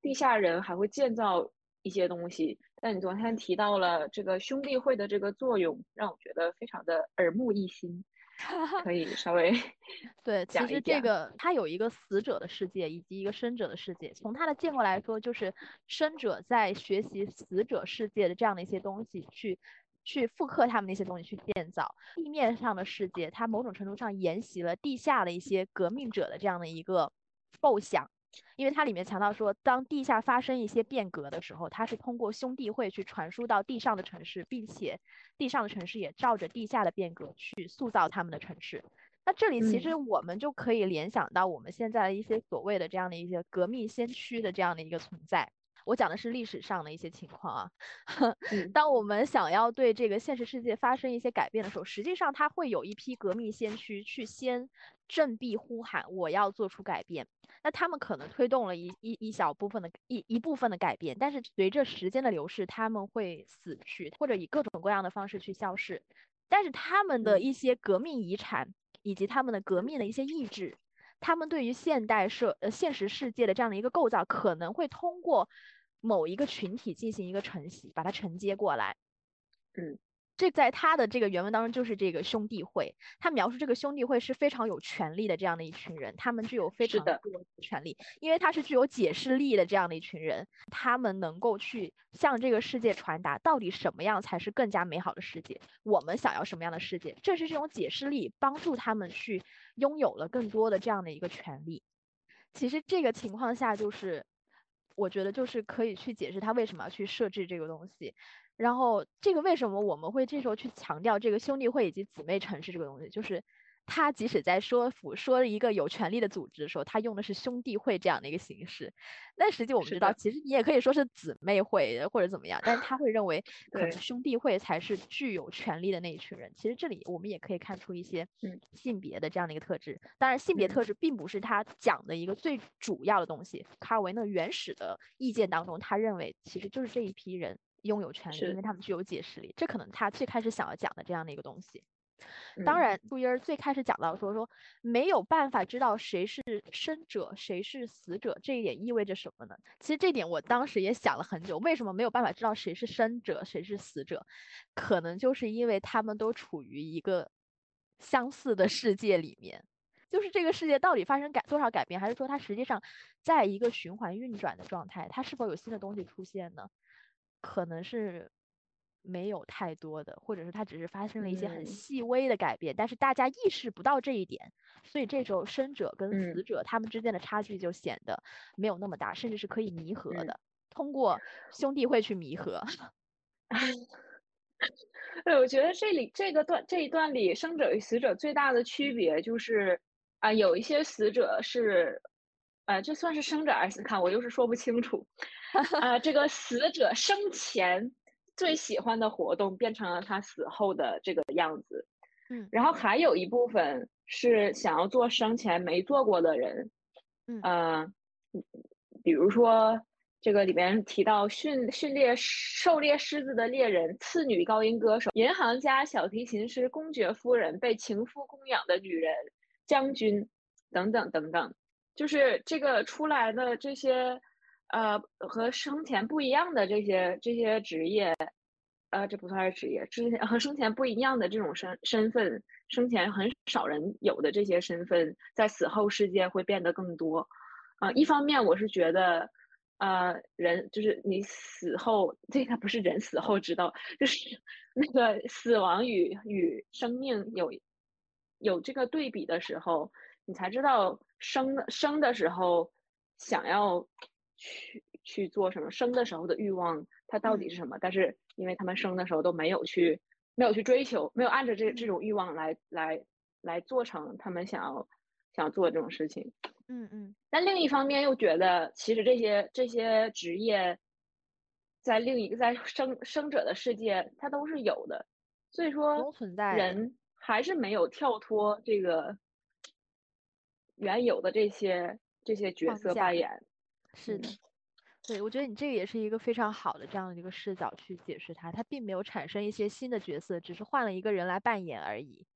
地下人还会建造一些东西？但你昨天提到了这个兄弟会的这个作用，让我觉得非常的耳目一新。可以稍微 对，其实这个它有一个死者的世界以及一个生者的世界。从它的建构来说，就是生者在学习死者世界的这样的一些东西，去去复刻他们那些东西去建造地面上的世界。它某种程度上沿袭了地下的一些革命者的这样的一个构想。因为它里面强调说，当地下发生一些变革的时候，它是通过兄弟会去传输到地上的城市，并且地上的城市也照着地下的变革去塑造他们的城市。那这里其实我们就可以联想到我们现在的一些所谓的这样的一些革命先驱的这样的一个存在。我讲的是历史上的一些情况啊。嗯当我们想要对这个现实世界发生一些改变的时候，实际上它会有一批革命先驱去先振臂呼喊，我要做出改变。那他们可能推动了一一一小部分的一一部分的改变，但是随着时间的流逝，他们会死去，或者以各种各样的方式去消逝。但是他们的嗯一些革命遗产，以及他们的革命的一些意志，他们对于现代社呃现实世界的这样的一个构造，可能会通过某一个群体进行一个承袭，把它承接过来。嗯，这在他的这个原文当中就是这个兄弟会，他描述这个兄弟会是非常有权力的这样的一群人，他们具有非常多的权利，因为他是具有解释力的这样的一群人，他们能够去向这个世界传达到底什么样才是更加美好的世界，我们想要什么样的世界，正是这种解释力帮助他们去拥有了更多的这样的一个权利。其实这个情况下，就是我觉得就是可以去解释他为什么要去设置这个东西。然后这个为什么我们会这时候去强调这个兄弟会以及姊妹城市这个东西，就是他即使在说服说一个有权力的组织的时候，他用的是兄弟会这样的一个形式。但实际我们知道，其实你也可以说是姊妹会或者怎么样，但是他会认为 可能兄弟会才是具有权力的那一群人。其实这里我们也可以看出一些嗯性别的这样的一个特质。当然，性别嗯特质并不是他讲的一个最主要的东西。卡尔维诺原始的意见当中，他认为其实就是这一批人拥有权利，因为他们具有解释力，这可能他最开始想要讲的这样的一个东西。当然，杜英儿最开始讲到说说没有办法知道谁是生者，谁是死者，这一点意味着什么呢？其实这点我当时也想了很久，为什么没有办法知道谁是生者，谁是死者？可能就是因为他们都处于一个相似的世界里面，就是这个世界到底发生改多少改变，还是说它实际上在一个循环运转的状态？它是否有新的东西出现呢？可能是。没有太多的，或者是它只是发生了一些很细微的改变，但是大家意识不到这一点，所以这时候生者跟死者他们之间的差距就显得没有那么大，甚至是可以弥合的，通过兄弟会去弥合。对，我觉得这里这个段这一段里，生者与死者最大的区别就是啊，有一些死者是，呃，这算是生者还是看我又是说不清楚 啊，这个死者生前。最喜欢的活动变成了他死后的这个样子，嗯，然后还有一部分是想要做生前没做过的人，嗯，比如说这个里边提到训训练狩猎狮子的猎人、次女高音歌手、银行家、小提琴师、公爵夫人、被情夫供养的女人、将军等等等等，就是这个出来的这些。呃，和生前不一样的这些这些职业，呃，这不算是职业，之前和生前不一样的这种身身份，生前很少人有的这些身份，在死后世界会变得更多。啊，一方面我是觉得，呃，人就是你死后，这个不是人死后知道，就是那个死亡与与生命有有这个对比的时候，你才知道生生的时候想要。去去做什么生的时候的欲望，它到底是什么？但是因为他们生的时候都没有去，没有去追求，没有按照这这种欲望来来来做成他们想要想要做这种事情。嗯嗯。但另一方面又觉得，其实这些这些职业，在另一个在生生者的世界，它都是有的。所以说，人还是没有跳脱这个原有的这些这些角色扮演。是的，对，我觉得你这个也是一个非常好的这样的一个视角去解释它，它并没有产生一些新的角色，只是换了一个人来扮演而已。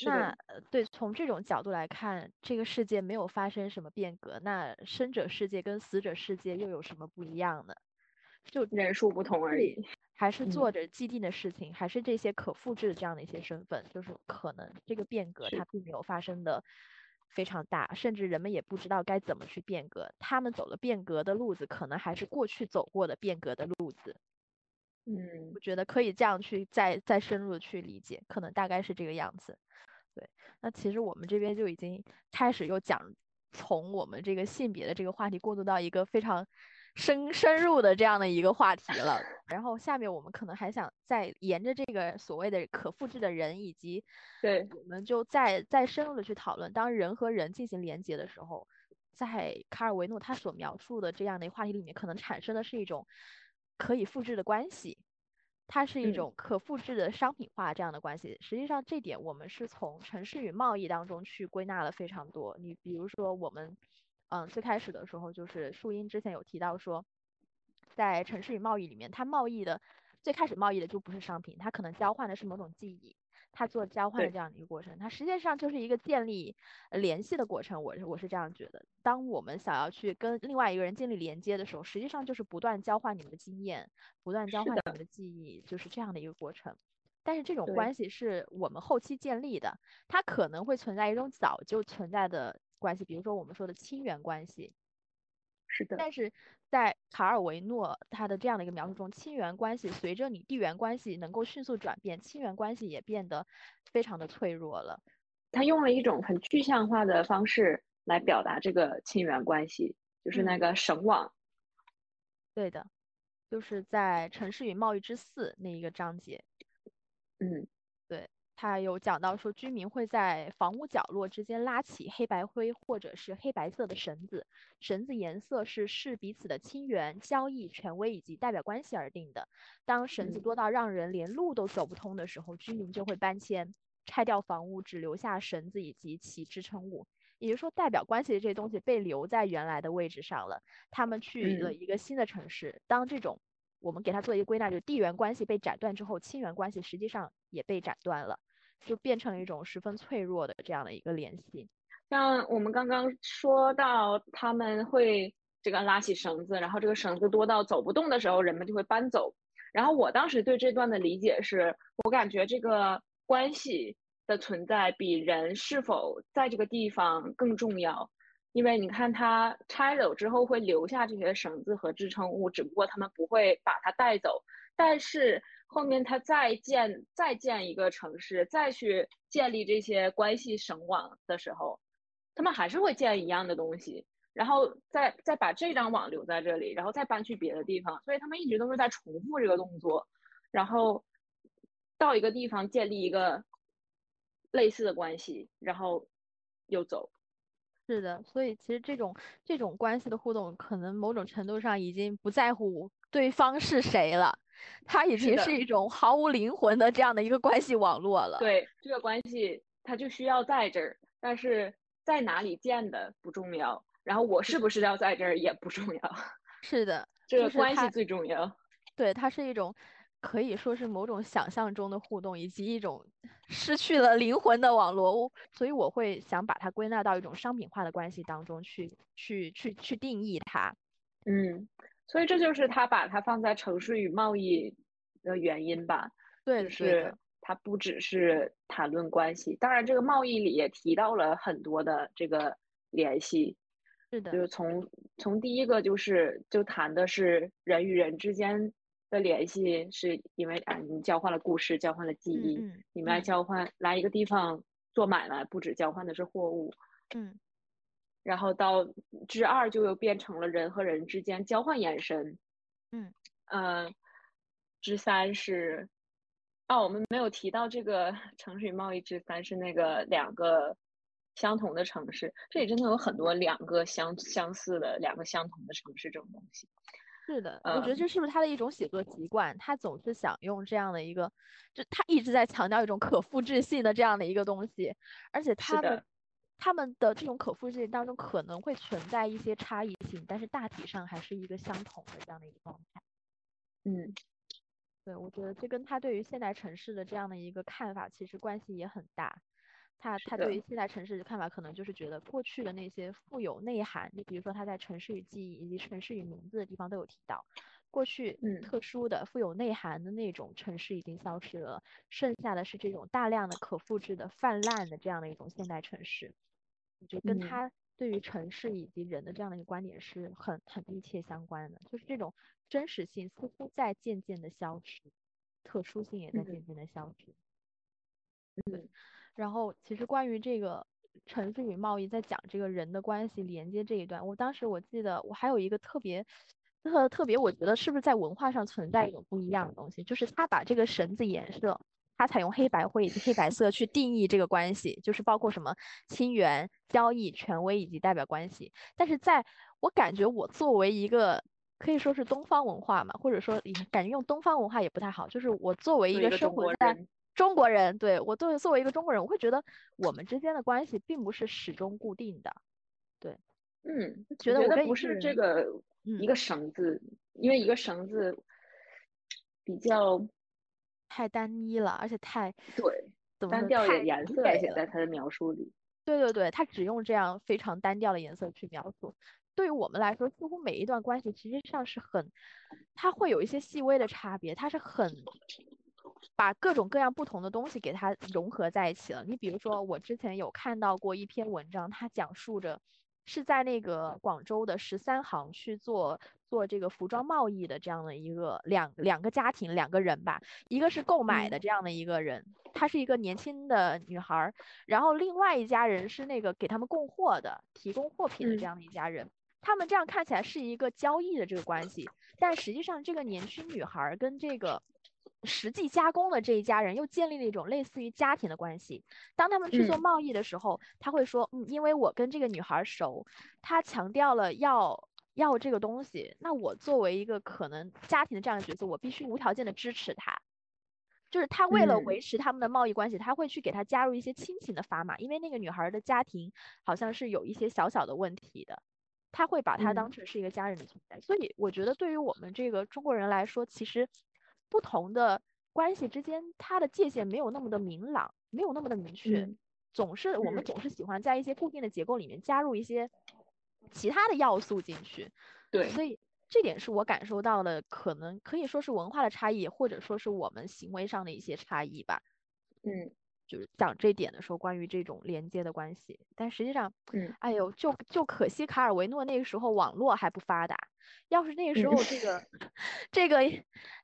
那对，从这种角度来看，这个世界没有发生什么变革，那生者世界跟死者世界又有什么不一样呢？就人数不同而已，还是做着既定的事情，还是这些可复制的这样的一些身份，就是可能这个变革它并没有发生的。非常大，甚至人们也不知道该怎么去变革。他们走了变革的路子，可能还是过去走过的变革的路子。嗯，我觉得可以这样去再再深入的去理解，可能大概是这个样子。对，那其实我们这边就已经开始又讲从我们这个性别的这个话题过渡到一个非常。深深入的这样的一个话题了，然后下面我们可能还想再沿着这个所谓的可复制的人，以及对，我们就再再深入的去讨论，当人和人进行连接的时候，在卡尔维诺他所描述的这样的一个话题里面，可能产生的是一种可以复制的关系，它是一种可复制的商品化这样的关系。实际上这点我们是从城市与贸易当中去归纳了非常多。你比如说我们。嗯，最开始的时候就是树荫之前有提到说，在城市与贸易里面，它贸易的最开始贸易的就不是商品，它可能交换的是某种记忆，它做交换的这样的一个过程，它实际上就是一个建立联系的过程。我我是这样觉得，当我们想要去跟另外一个人建立连接的时候，实际上就是不断交换你们的经验，不断交换你们的记忆，就是这样的一个过程。但是这种关系是我们后期建立的，它可能会存在一种早就存在的。关系，比如说我们说的亲缘关系，是的。但是在卡尔维诺他的这样的一个描述中，亲缘关系随着你地缘关系能够迅速转变，亲缘关系也变得非常的脆弱了。他用了一种很具象化的方式来表达这个亲缘关系，就是那个绳网。对的，就是在《城市与贸易之四》那一个章节。嗯，对。他有讲到说，居民会在房屋角落之间拉起黑白灰或者是黑白色的绳子，绳子颜色是视彼此的亲缘、交易、权威以及代表关系而定的。当绳子多到让人连路都走不通的时候，居民就会搬迁，拆掉房屋，只留下绳子以及其支撑物。也就是说，代表关系的这些东西被留在原来的位置上了，他们去了一个新的城市。当这种我们给它做一个归纳，就是地缘关系被斩断之后，亲缘关系实际上也被斩断了。就变成了一种十分脆弱的这样的一个联系。像我们刚刚说到，他们会这个拉起绳子，然后这个绳子多到走不动的时候，人们就会搬走。然后我当时对这段的理解是，我感觉这个关系的存在比人是否在这个地方更重要。因为你看，它拆走之后会留下这些绳子和支撑物，只不过他们不会把它带走。但是后面他再建再建一个城市，再去建立这些关系绳网的时候，他们还是会建一样的东西，然后再再把这张网留在这里，然后再搬去别的地方。所以他们一直都是在重复这个动作，然后到一个地方建立一个类似的关系，然后又走。是的，所以其实这种这种关系的互动，可能某种程度上已经不在乎对方是谁了，它已经是一种毫无灵魂的这样的一个关系网络了。对，这个关系它就需要在这儿，但是在哪里建的不重要，然后我是不是要在这儿也不重要。是的，这个关系最重要。对，它是一种。可以说是某种想象中的互动，以及一种失去了灵魂的网络，所以我会想把它归纳到一种商品化的关系当中去，去，去，去定义它。嗯，所以这就是他把它放在城市与贸易的原因吧？对，就是它不只是谈论关系，当然这个贸易里也提到了很多的这个联系。是的，就是从从第一个就是就谈的是人与人之间。的联系是因为啊，你交换了故事，交换了记忆，你们来交换来一个地方做买卖，不止交换的是货物，嗯，然后到之二就又变成了人和人之间交换眼神，嗯，呃，之三是，哦，我们没有提到这个 城市与贸易之三是那个两个相同的城市，这里真的有很多两个相相似的两个相同的城市这种东西。是的，我觉得这是不是他的一种写作习惯？他总是想用这样的一个，就他一直在强调一种可复制性的这样的一个东西，而且他的他们的这种可复制性当中可能会存在一些差异性，但是大体上还是一个相同的这样的一个状态。嗯，对，我觉得这跟他对于现代城市的这样的一个看法其实关系也很大。他他对于现代城市的看法，可能就是觉得过去的那些富有内涵，你比如说他在《城市与记忆》以及《城市与名字》的地方都有提到，过去特殊的富有内涵的那种城市已经消失了，剩下的是这种大量的可复制的泛滥的这样的一种现代城市，我觉得跟他对于城市以及人的这样的一个观点是很很密切相关的，就是这种真实性似乎在渐渐的消失，特殊性也在渐渐的消失，对。然后，其实关于这个城市与贸易，在讲这个人的关系连接这一段，我当时我记得我还有一个特别特特别，我觉得是不是在文化上存在一种不一样的东西，就是他把这个绳子颜色，他采用黑白灰以及黑白 色去定义这个关系，就是包括什么亲缘、交易、权威以及代表关系。但是在我感觉，我作为一个可以说是东方文化嘛，或者说感觉用东方文化也不太好，就是我作为一个生活在。中国人对我作为作为一个中国人，我会觉得我们之间的关系并不是始终固定的，对，嗯，觉得我不是这个一个绳子，因为一个绳子比较太单一了，而且太对，单调的颜色写在他的描述里，对对对，他只用这样非常单调的颜色去描述，对于我们来说，似乎每一段关系其实际上是很，它会有一些细微的差别，它是很。把各种各样不同的东西给它融合在一起了。你比如说，我之前有看到过一篇文章，它讲述着是在那个广州的十三行去做做这个服装贸易的这样的一个两两个家庭两个人吧，一个是购买的这样的一个人，她是一个年轻的女孩，然后另外一家人是那个给他们供货的、提供货品的这样的一家人。他们这样看起来是一个交易的这个关系，但实际上这个年轻女孩跟这个。实际加工的这一家人又建立了一种类似于家庭的关系。当他们去做贸易的时候，他会说：“嗯，因为我跟这个女孩熟，他强调了要要这个东西，那我作为一个可能家庭的这样的角色，我必须无条件的支持他。就是他为了维持他们的贸易关系，他会去给他加入一些亲情的砝码，因为那个女孩的家庭好像是有一些小小的问题的，他会把她当成是一个家人的存在。所以我觉得对于我们这个中国人来说，其实。不同的关系之间它的界限没有那么的明朗，没有那么的明确，嗯总是我们嗯总是喜欢在一些固定的结构里面加入一些其他的要素进去，对，所以这点是我感受到的，可能可以说是文化的差异，或者说是我们行为上的一些差异吧。嗯就是讲这点的时候，关于这种连接的关系，但实际上，嗯哎呦，就就可惜卡尔维诺那个时候网络还不发达，要是那个时嗯候这个这个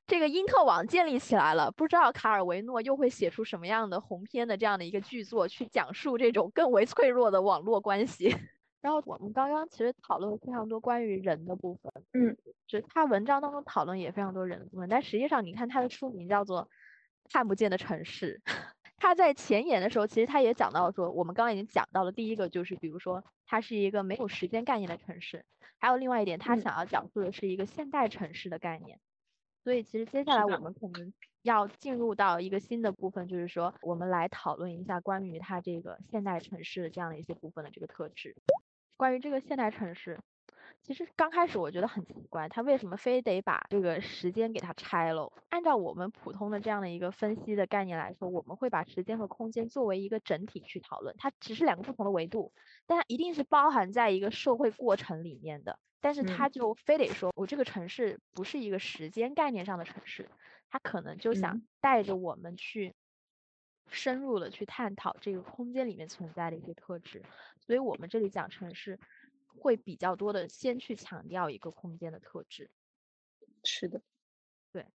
这个因特网建立起来了，不知道卡尔维诺又会写出什么样的鸿篇的这样的一个巨作，去讲述这种更为脆弱的网络关系。然后我们刚刚其实讨论了非常多关于人的部分，嗯，就是他文章当中讨论也非常多人的部分，但实际上你看他的书名叫做《看不见的城市》。他在前言的时候，其实他也讲到说，我们刚刚已经讲到了第一个，就是比如说它是一个没有时间概念的城市，还有另外一点，他嗯想要讲述的是一个现代城市的概念。所以其实接下来我们可能要进入到一个新的部分，就是说我们来讨论一下关于它这个现代城市这样的一些部分的这个特质。关于这个现代城市，其实刚开始我觉得很奇怪，他为什么非得把这个时间给它拆了？按照我们普通的这样的一个分析的概念来说，我们会把时间和空间作为一个整体去讨论，它只是两个不同的维度，但它一定是包含在一个社会过程里面的。但是他嗯就非得说，我这个城市不是一个时间概念上的城市，他可能就想嗯带着我们去深入的去探讨这个空间里面存在的一些特质。所以我们这里讲城市，会比较多的先去强调一个空间的特质。是的，对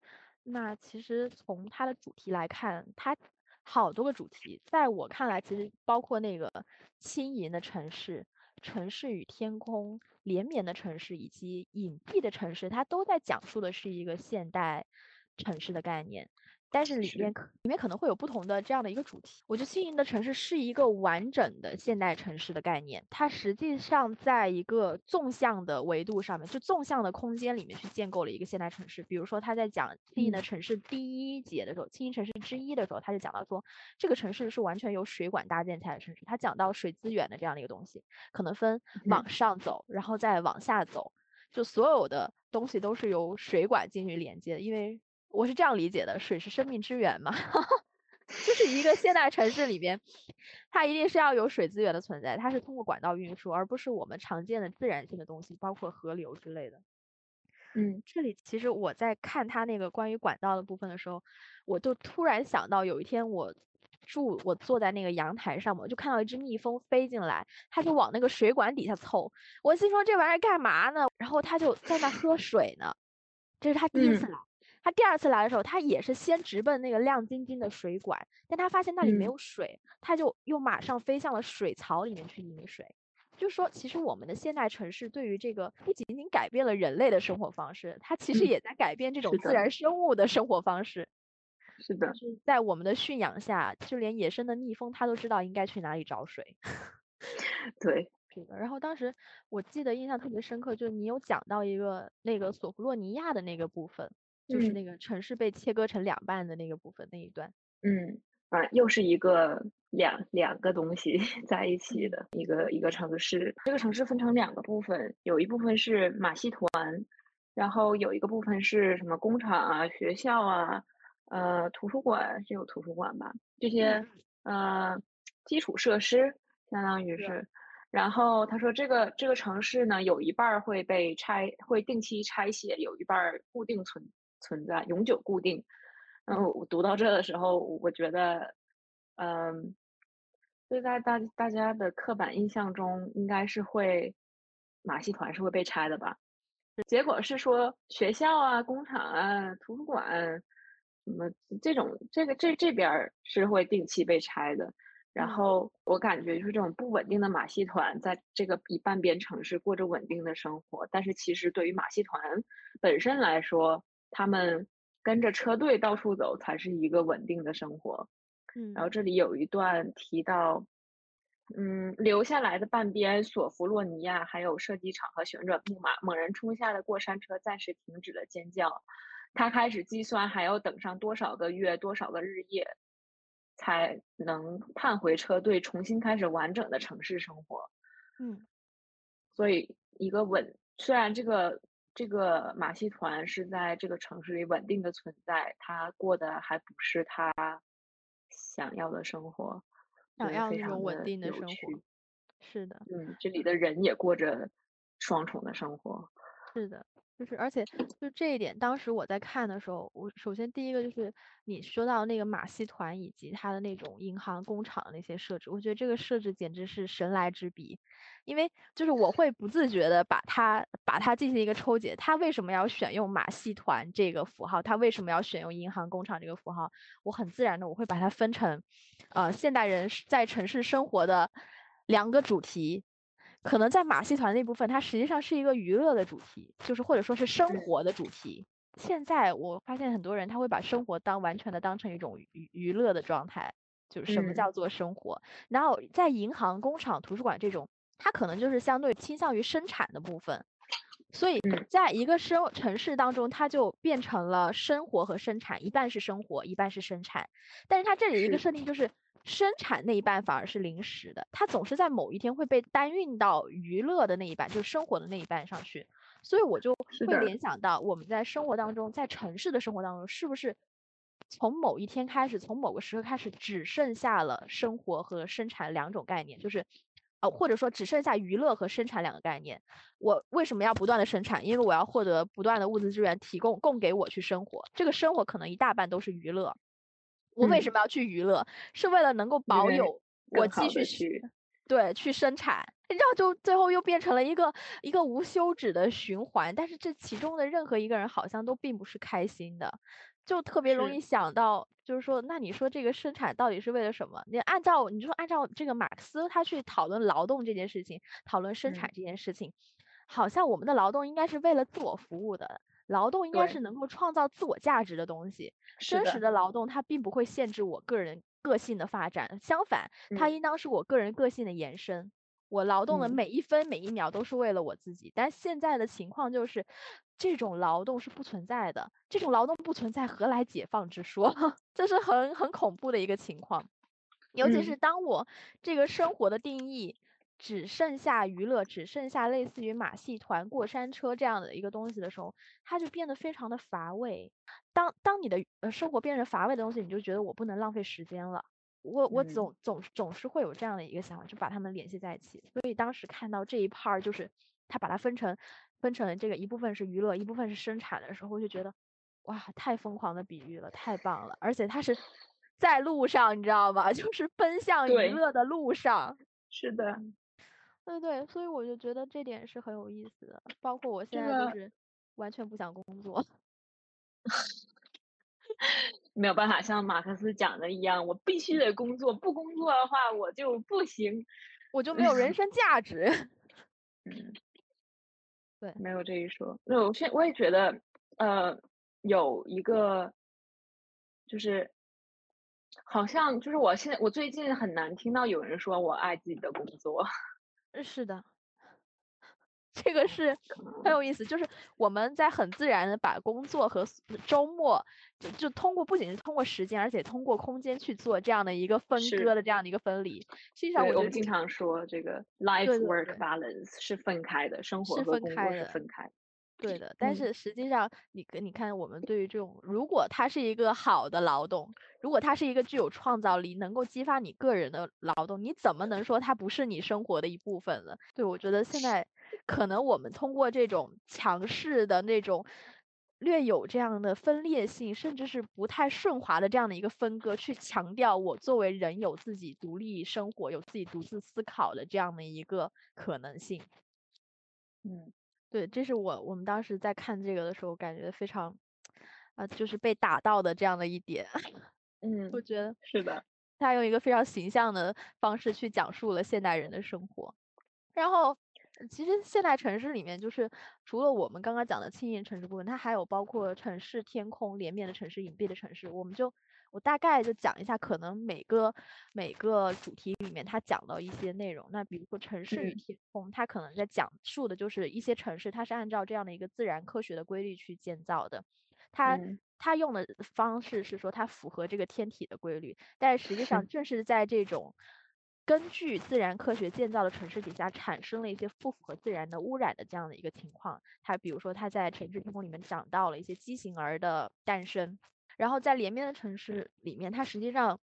那其实从它的主题来看，它好多个主题，在我看来，其实包括那个轻盈的城市、城市与天空、连绵的城市以及隐蔽的城市，它都在讲述的是一个现代城市的概念。但是里是面可里面可能会有不同的这样的一个主题。我觉得轻盈的城市是一个完整的现代城市的概念，它实际上在一个纵向的维度上面，就纵向的空间里面去建构了一个现代城市。比如说他在讲轻盈的嗯城市第一节的时候，轻盈城市之一的时候，他就讲到说，这个城市是完全由水管搭建起来的城市。他讲到水资源的这样的一个东西，可能分往上走，然后再往下走，就所有的东西都是由水管进行连接的，因为我是这样理解的，水是生命之源嘛，就是一个现代城市里边，它一定是要有水资源的存在，它是通过管道运输，而不是我们常见的自然性的东西，包括河流之类的。嗯这里其实我在看他那个关于管道的部分的时候，我就突然想到，有一天我住，我坐在那个阳台上嘛，我就看到一只蜜蜂飞进来，它就往那个水管底下凑，我心说这玩意儿干嘛呢？然后它就在那喝水呢，这是它第一次嗯来。它第二次来的时候，他也是先直奔那个亮晶晶的水管，但他发现那里没嗯有水，他就又马上飞向了水槽里面去饮水。就说，其实我们的现代城市对于这个不仅仅改变了人类的生活方式，它其实嗯也在改变这种自然生物的生活方式。是的，就是在我们的驯养下，就连野生的蜜蜂它都知道应该去哪里找水。对，是的，然后当时我记得印象特别深刻，就是你有讲到一个那个索弗洛尼亚的那个部分，就是嗯那个城市被切割成两半的那个部分那一段。嗯啊，又是一个两两个东西 在一起的一个一个城市。这个城市分成两个部分，有一部分是马戏团，然后有一个部分是什么工厂啊、学校啊、呃图书馆，是有图书馆吧？这些呃基础设施相当于是是。然后他说，这个这个城市呢，有一半儿会被拆，会定期拆卸，有一半儿固定存存在，永久固定。然后我读到这的时候，我觉得，嗯，就在大大家的刻板印象中，应该是会马戏团是会被拆的吧？结果是说学校啊、工厂啊、图书馆，什么这种这个这这边儿是会定期被拆的。然嗯后我感觉就是这种不稳定的马戏团，在这个一半边城市过着稳定的生活，但是其实对于马戏团本身来说，他们跟着车队到处走才是一个稳定的生活。嗯然后这里有一段提到，嗯，留下来的半边索弗洛尼亚还有射击场和旋转木马，猛然冲下的过山车暂时停止了尖叫。他开始计算还要等上多少个月、多少个日夜，才能盼回车队，重新开始完整的城市生活。嗯所以，一个稳，虽然这个这个马戏团是在这个城市里稳定的存在，他过的还不是他想要的生活，想要非常那种稳定的生活。是的，嗯，这里的人也过着双重的生活。是的，就是而且就这一点，当时我在看的时候，我首先第一个就是你说到那个马戏团以及它的那种银行、工厂的那些设置，我觉得这个设置简直是神来之笔，因为就是我会不自觉的把它把它进行一个抽解，它为什么要选用马戏团这个符号？它为什么要选用银行、工厂这个符号？我很自然的我会把它分成，呃，现代人在城市生活的两个主题。可能在马戏团那部分，它实际上是一个娱乐的主题，就是或者说是生嗯活的主题。现在我发现很多人他会把生活当完全的当成一种娱娱乐的状态，就是什么嗯叫做生活。然后在银行、工厂、图书馆这种，它可能就是相对倾向于生产的部分。所以嗯在一个生城市当中，它就变成了生活和生产，一半是生活，一半是生产。但是它这里一个设定就是，生产那一半反而是临时的，它总是在某一天会被单运到娱乐的那一半，就是生活的那一半上去。所以我就会联想到我们在生活当中，在城市的生活当中，是不是从某一天开始，从某个时刻开始，只剩下了生活和生产两种概念，就是。呃，或者说只剩下娱乐和生产两个概念。我为什么要不断的生产？因为我要获得不断的物资资源，提供供给我去生活。这个生活可能一大半都是娱乐。我为嗯什么要去娱乐？是为了能够保有我继续去对去生产，你知道，就最后又变成了一个一个无休止的循环。但是这其中的任何一个人好像都并不是开心的，就特别容易想到，就是说，那你说这个生产到底是为了什么？你按照你就说按照这个马克思他去讨论劳动这件事情，讨论生产嗯这件事情，好像我们的劳动应该是为了自我服务的，劳动应该是能够创造自我价值的东西。真实的，劳动它并不会限制我个人个性的发展，相反，它嗯应当是我个人个性的延伸。我劳动的嗯每一分每一秒都是为了我自己，但现在的情况就是，这种劳动是不存在的，这种劳动不存在，何来解放之说？这是很很恐怖的一个情况。尤其是嗯当我这个生活的定义只剩下娱乐，只剩下类似于马戏团、过山车这样的一个东西的时候，它就变得非常的乏味。当当你的呃生活变成乏味的东西，你就觉得我不能浪费时间了。我我嗯总总总是会有这样的一个想法，就把它们联系在一起。所以当时看到这一 part，就是他把它分成分成了这个一部分是娱乐，一部分是生产的时候，我就觉得哇，太疯狂的比喻了，太棒了！而且它是在路上，你知道吗？就是奔向娱乐的路上。是的，对对，所以我就觉得这点是很有意思的。包括我现在就是完全不想工作。没有办法像马克思讲的一样，我必须得工作，不工作的话我就不行。我就没有人 生价值。嗯，对没有这一说。那我现我也觉得，呃，有一个，就是，好像就是我现在我最近很难听到有人说我爱自己的工作。呃是的，这个是很有意思，就是我们在很自然的把工作和周末就就通过不仅是通过时间，而且通过空间去做这样的一个分割的这样的一个分离。实际上，我我们经常说这个 life 对对 work balance 是分开的，生活是和工作是分开的分开的。对的，但嗯是实际上，你跟你看，我们对于这种，如果它是一个好的劳动，如果它是一个具有创造力、能够激发你个人的劳动，你怎么能说它不是你生活的一部分呢？对，我觉得现在可能我们通过这种强势的那种略有这样的分裂性，甚至是不太顺滑的这样的一个分割，去强调我作为人有自己独立生活、有自己独自思考的这样的一个可能性。嗯，对，这是我我们当时在看这个的时候，感觉非常，啊、就是被打到的这样的一点。嗯，我觉得是的，他用一个非常形象的方式去讲述了现代人的生活。然后，呃其实现代城市里面，就是除了我们刚刚讲的轻盈城市部分，它还有包括城市天空、连绵的城市、隐蔽的城市。我们就我大概就讲一下，可能每个每个主题里面它讲到一些内容。那比如说城市与嗯天空，它可能在讲述的就是一些城市，它是按照这样的一个自然科学的规律去建造的。它嗯它用的方式是说它符合这个天体的规律，但是实际上正是在这种根据自然科学建造的城市底下产生了一些不符合自然的污染的这样的一个情况。它比如说，它在城市天空里面讲到了一些畸形儿的诞生，然后在连绵的城市里面，它实际上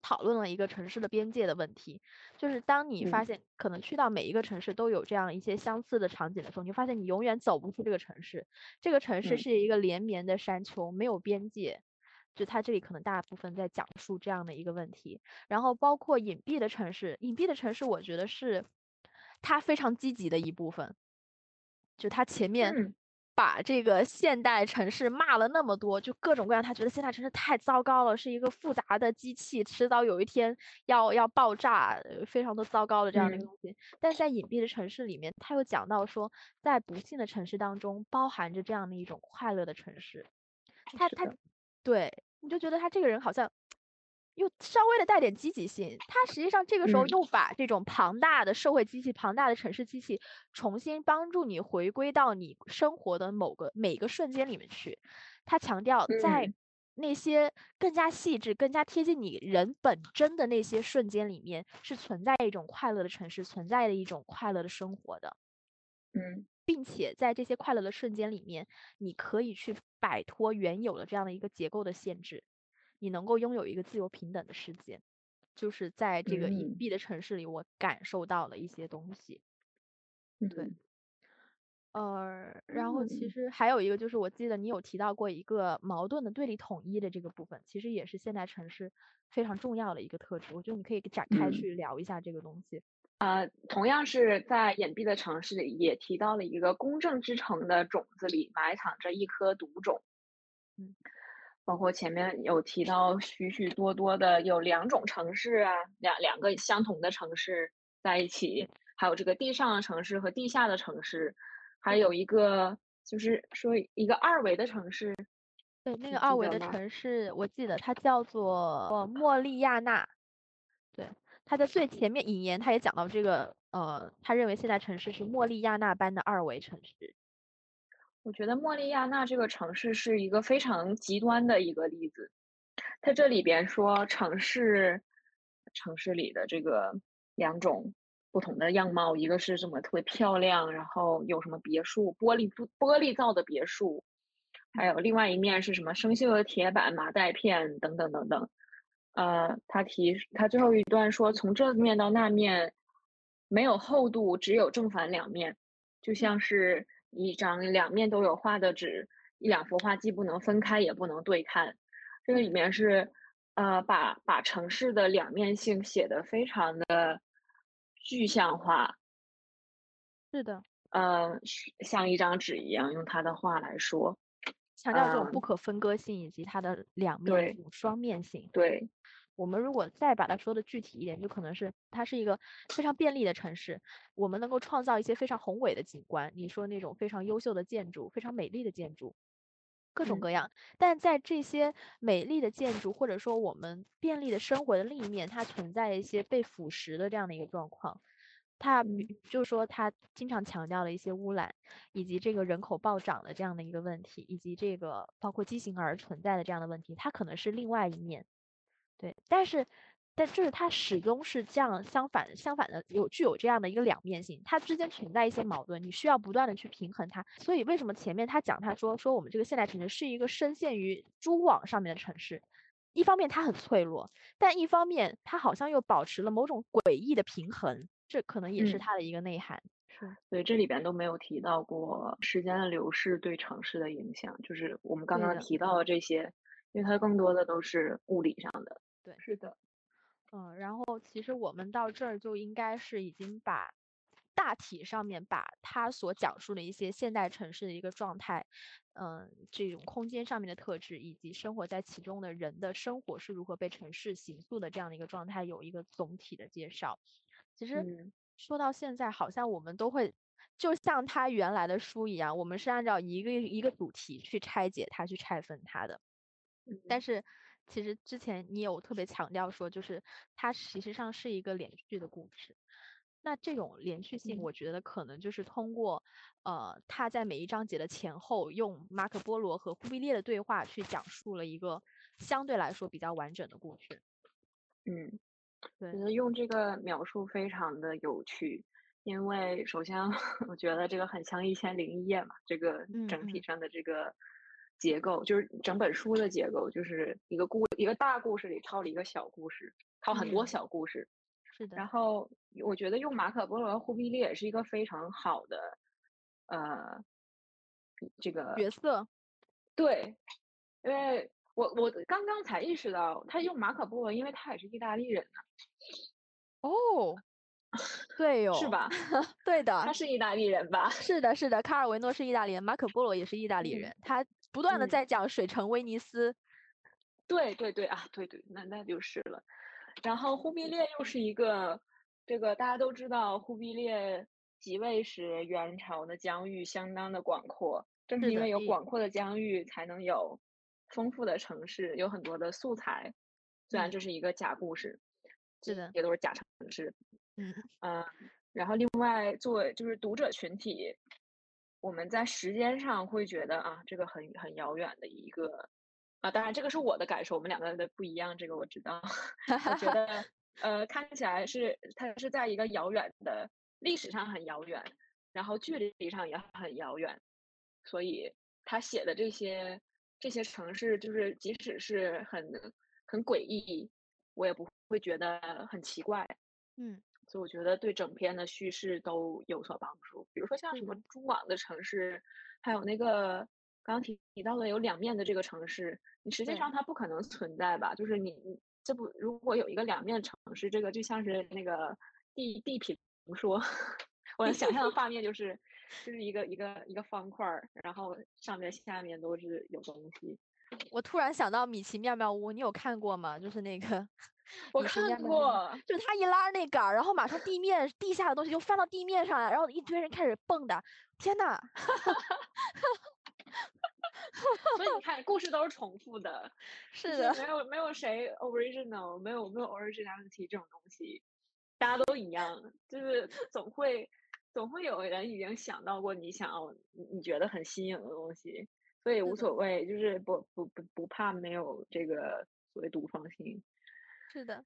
讨论了一个城市的边界的问题，就是当你发现可能去到每一个城市都有这样一些相似的场景的时候，你就发现你永远走不出这个城市。这个城市是一个连绵的山丘，没有边界。就它这里可能大部分在讲述这样的一个问题，然后包括隐蔽的城市，隐蔽的城市，我觉得是它非常积极的一部分。就它前面把这个现代城市骂了那么多，就各种各样，他觉得现代城市太糟糕了，是一个复杂的机器，迟早有一天要要爆炸，非常的糟糕的这样的一个东西。但是在隐蔽的城市里面，他又讲到说，在不幸的城市当中，包含着这样的一种快乐的城市。他他。对，你就觉得他这个人好像又稍微的带点积极性。他实际上这个时候又把这种庞大的社会机器、庞大的城市机器，重新帮助你回归到你生活的某个每个瞬间里面去。他强调，在那些更加细致、更加贴近你人本真的那些瞬间里面，是存在一种快乐的城市，存在的一种快乐的生活的。嗯。并且在这些快乐的瞬间里面，你可以去摆脱原有的这样的一个结构的限制，你能够拥有一个自由平等的世界。就是在这个隐蔽的城市里，我感受到了一些东西。对，呃，然后其实还有一个就是，我记得你有提到过一个矛盾的对立统一的这个部分，其实也是现代城市非常重要的一个特质。我觉得你可以展开去聊一下这个东西。呃，同样是在隐蔽的城市里，也提到了一个公正之城的种子里埋藏着一颗毒种。嗯，包括前面有提到许许多多的有两种城市啊，两两个相同的城市在一起，还有这个地上的城市和地下的城市，还有一个就是说一个二维的城市。对，那个二维的城市，我记得它叫做莫利亚纳。对。它的最前面引言，他也讲到这个，呃，他认为现代城市是莫利亚纳般的二维城市。我觉得莫利亚纳这个城市是一个非常极端的一个例子。它这里边说城市，城市里的这个两种不同的样貌，一个是什么特别漂亮，然后有什么别墅，玻璃玻璃造的别墅，还有另外一面是什么生锈的铁板、麻袋片等等等等。呃，他提他最后一段说，从这面到那面，没有厚度，只有正反两面，就像是一张两面都有画的纸，一两幅画既不能分开，也不能对看。这个里面是，呃，把把城市的两面性写的非常的具象化。是的，呃，像一张纸一样，用他的话来说。强调这种不可分割性以及它的两面双面性。对，我们如果再把它说的具体一点，就可能是它是一个非常便利的城市，我们能够创造一些非常宏伟的景观。你说那种非常优秀的建筑，非常美丽的建筑，各种各样。但在这些美丽的建筑或者说我们便利的生活的另一面，它存在一些被腐蚀的这样的一个状况。它就是说，它经常强调了一些污染，以及这个人口暴涨的这样的一个问题，以及这个包括畸形儿存在的这样的问题，它可能是另外一面，对。但是，但就是它始终是这样相反相反的，有具有这样的一个两面性，它之间存在一些矛盾，你需要不断的去平衡它。所以为什么前面他讲他说说我们这个现代城市是一个深陷于蛛网上面的城市，一方面它很脆弱，但一方面它好像又保持了某种诡异的平衡。这可能也是它的一个内涵，是对这里边都没有提到过时间的流逝对城市的影响，就是我们刚刚提到的这些，因为它更多的都是物理上的。对，是的，嗯，然后其实我们到这儿就应该是已经把大体上面把他所讲述的一些现代城市的一个状态，嗯，这种空间上面的特质，以及生活在其中的人的生活是如何被城市形塑的这样的一个状态，有一个总体的介绍。其实说到现在，好像我们都会就像他原来的书一样，我们是按照一个一个主题去拆解它、去拆分它的。但是其实之前你有特别强调说，就是它其实际上是一个连续的故事。那这种连续性，我觉得可能就是通过呃他在每一章节的前后，用马可波罗和忽必烈的对话去讲述了一个相对来说比较完整的故事。嗯。对觉得用这个描述非常的有趣，因为首先 我觉得这个很像《一千零一夜》嘛，这个整体上的这个结构，就是整本书的结构，就是一个故一个大故事里套了一个小故事，套很多嗯小故事。是的，然后我觉得用马可波罗和忽必烈也是一个非常好的，呃，这个角色，对，因为我我刚刚才意识到他用马可波罗，因为他也是意大利人呢，哦，对 哟，是？吧？对的，他是意大利人吧？是的，是的，卡尔维诺是意大利人，马可波罗也是意大利嗯人，他不断的嗯。在讲水城威尼斯，对对对啊，对对，那那就是了。然后忽必烈又是一个，这个大家都知道，忽必烈即位时，元朝的疆域相当的广阔，正是因为有广阔的疆域，才能有丰富的城市，有很多的素材。虽然嗯。这是一个假故事，是的，也都是假城市，嗯，嗯，然后另外作为就是读者群体，我们在时间上会觉得啊，这个很很遥远的一个啊，当然这个是我的感受，我们两个的不一样，这个我知道。我觉得 呃，看起来是它是在一个遥远的历史上很遥远，然后距离上也很遥远，所以他写的这些这些城市，就是即使是很很诡异，我也不会觉得很奇怪。嗯，所以我觉得对整篇的叙事都有所帮助。比如说像什么蛛网的城市，还有那个刚刚提提到的有两面的这个城市，你实际上它不可能存在吧？就是你你这不如果有一个两面城市，这个就像是那个地地平说，我想象的画面就是就是一个一个一个方块儿，然后上面下面都是有东西。我突然想到米奇妙妙屋，你有看过吗？就是那个 我看，过，就是他一拉那杆儿，然后马上地面地下的东西就翻到地面上来，然后一堆人开始蹦跶，天呐！所以你看，故事都是重复的。是的，没有没有谁 original，没有没有 originality 这种东西，大家都一样，就是总会总会有人已经想到过你想要你你觉得很新颖的东西，所以无所谓，就是不不不不怕没有这个所谓独创性。是的，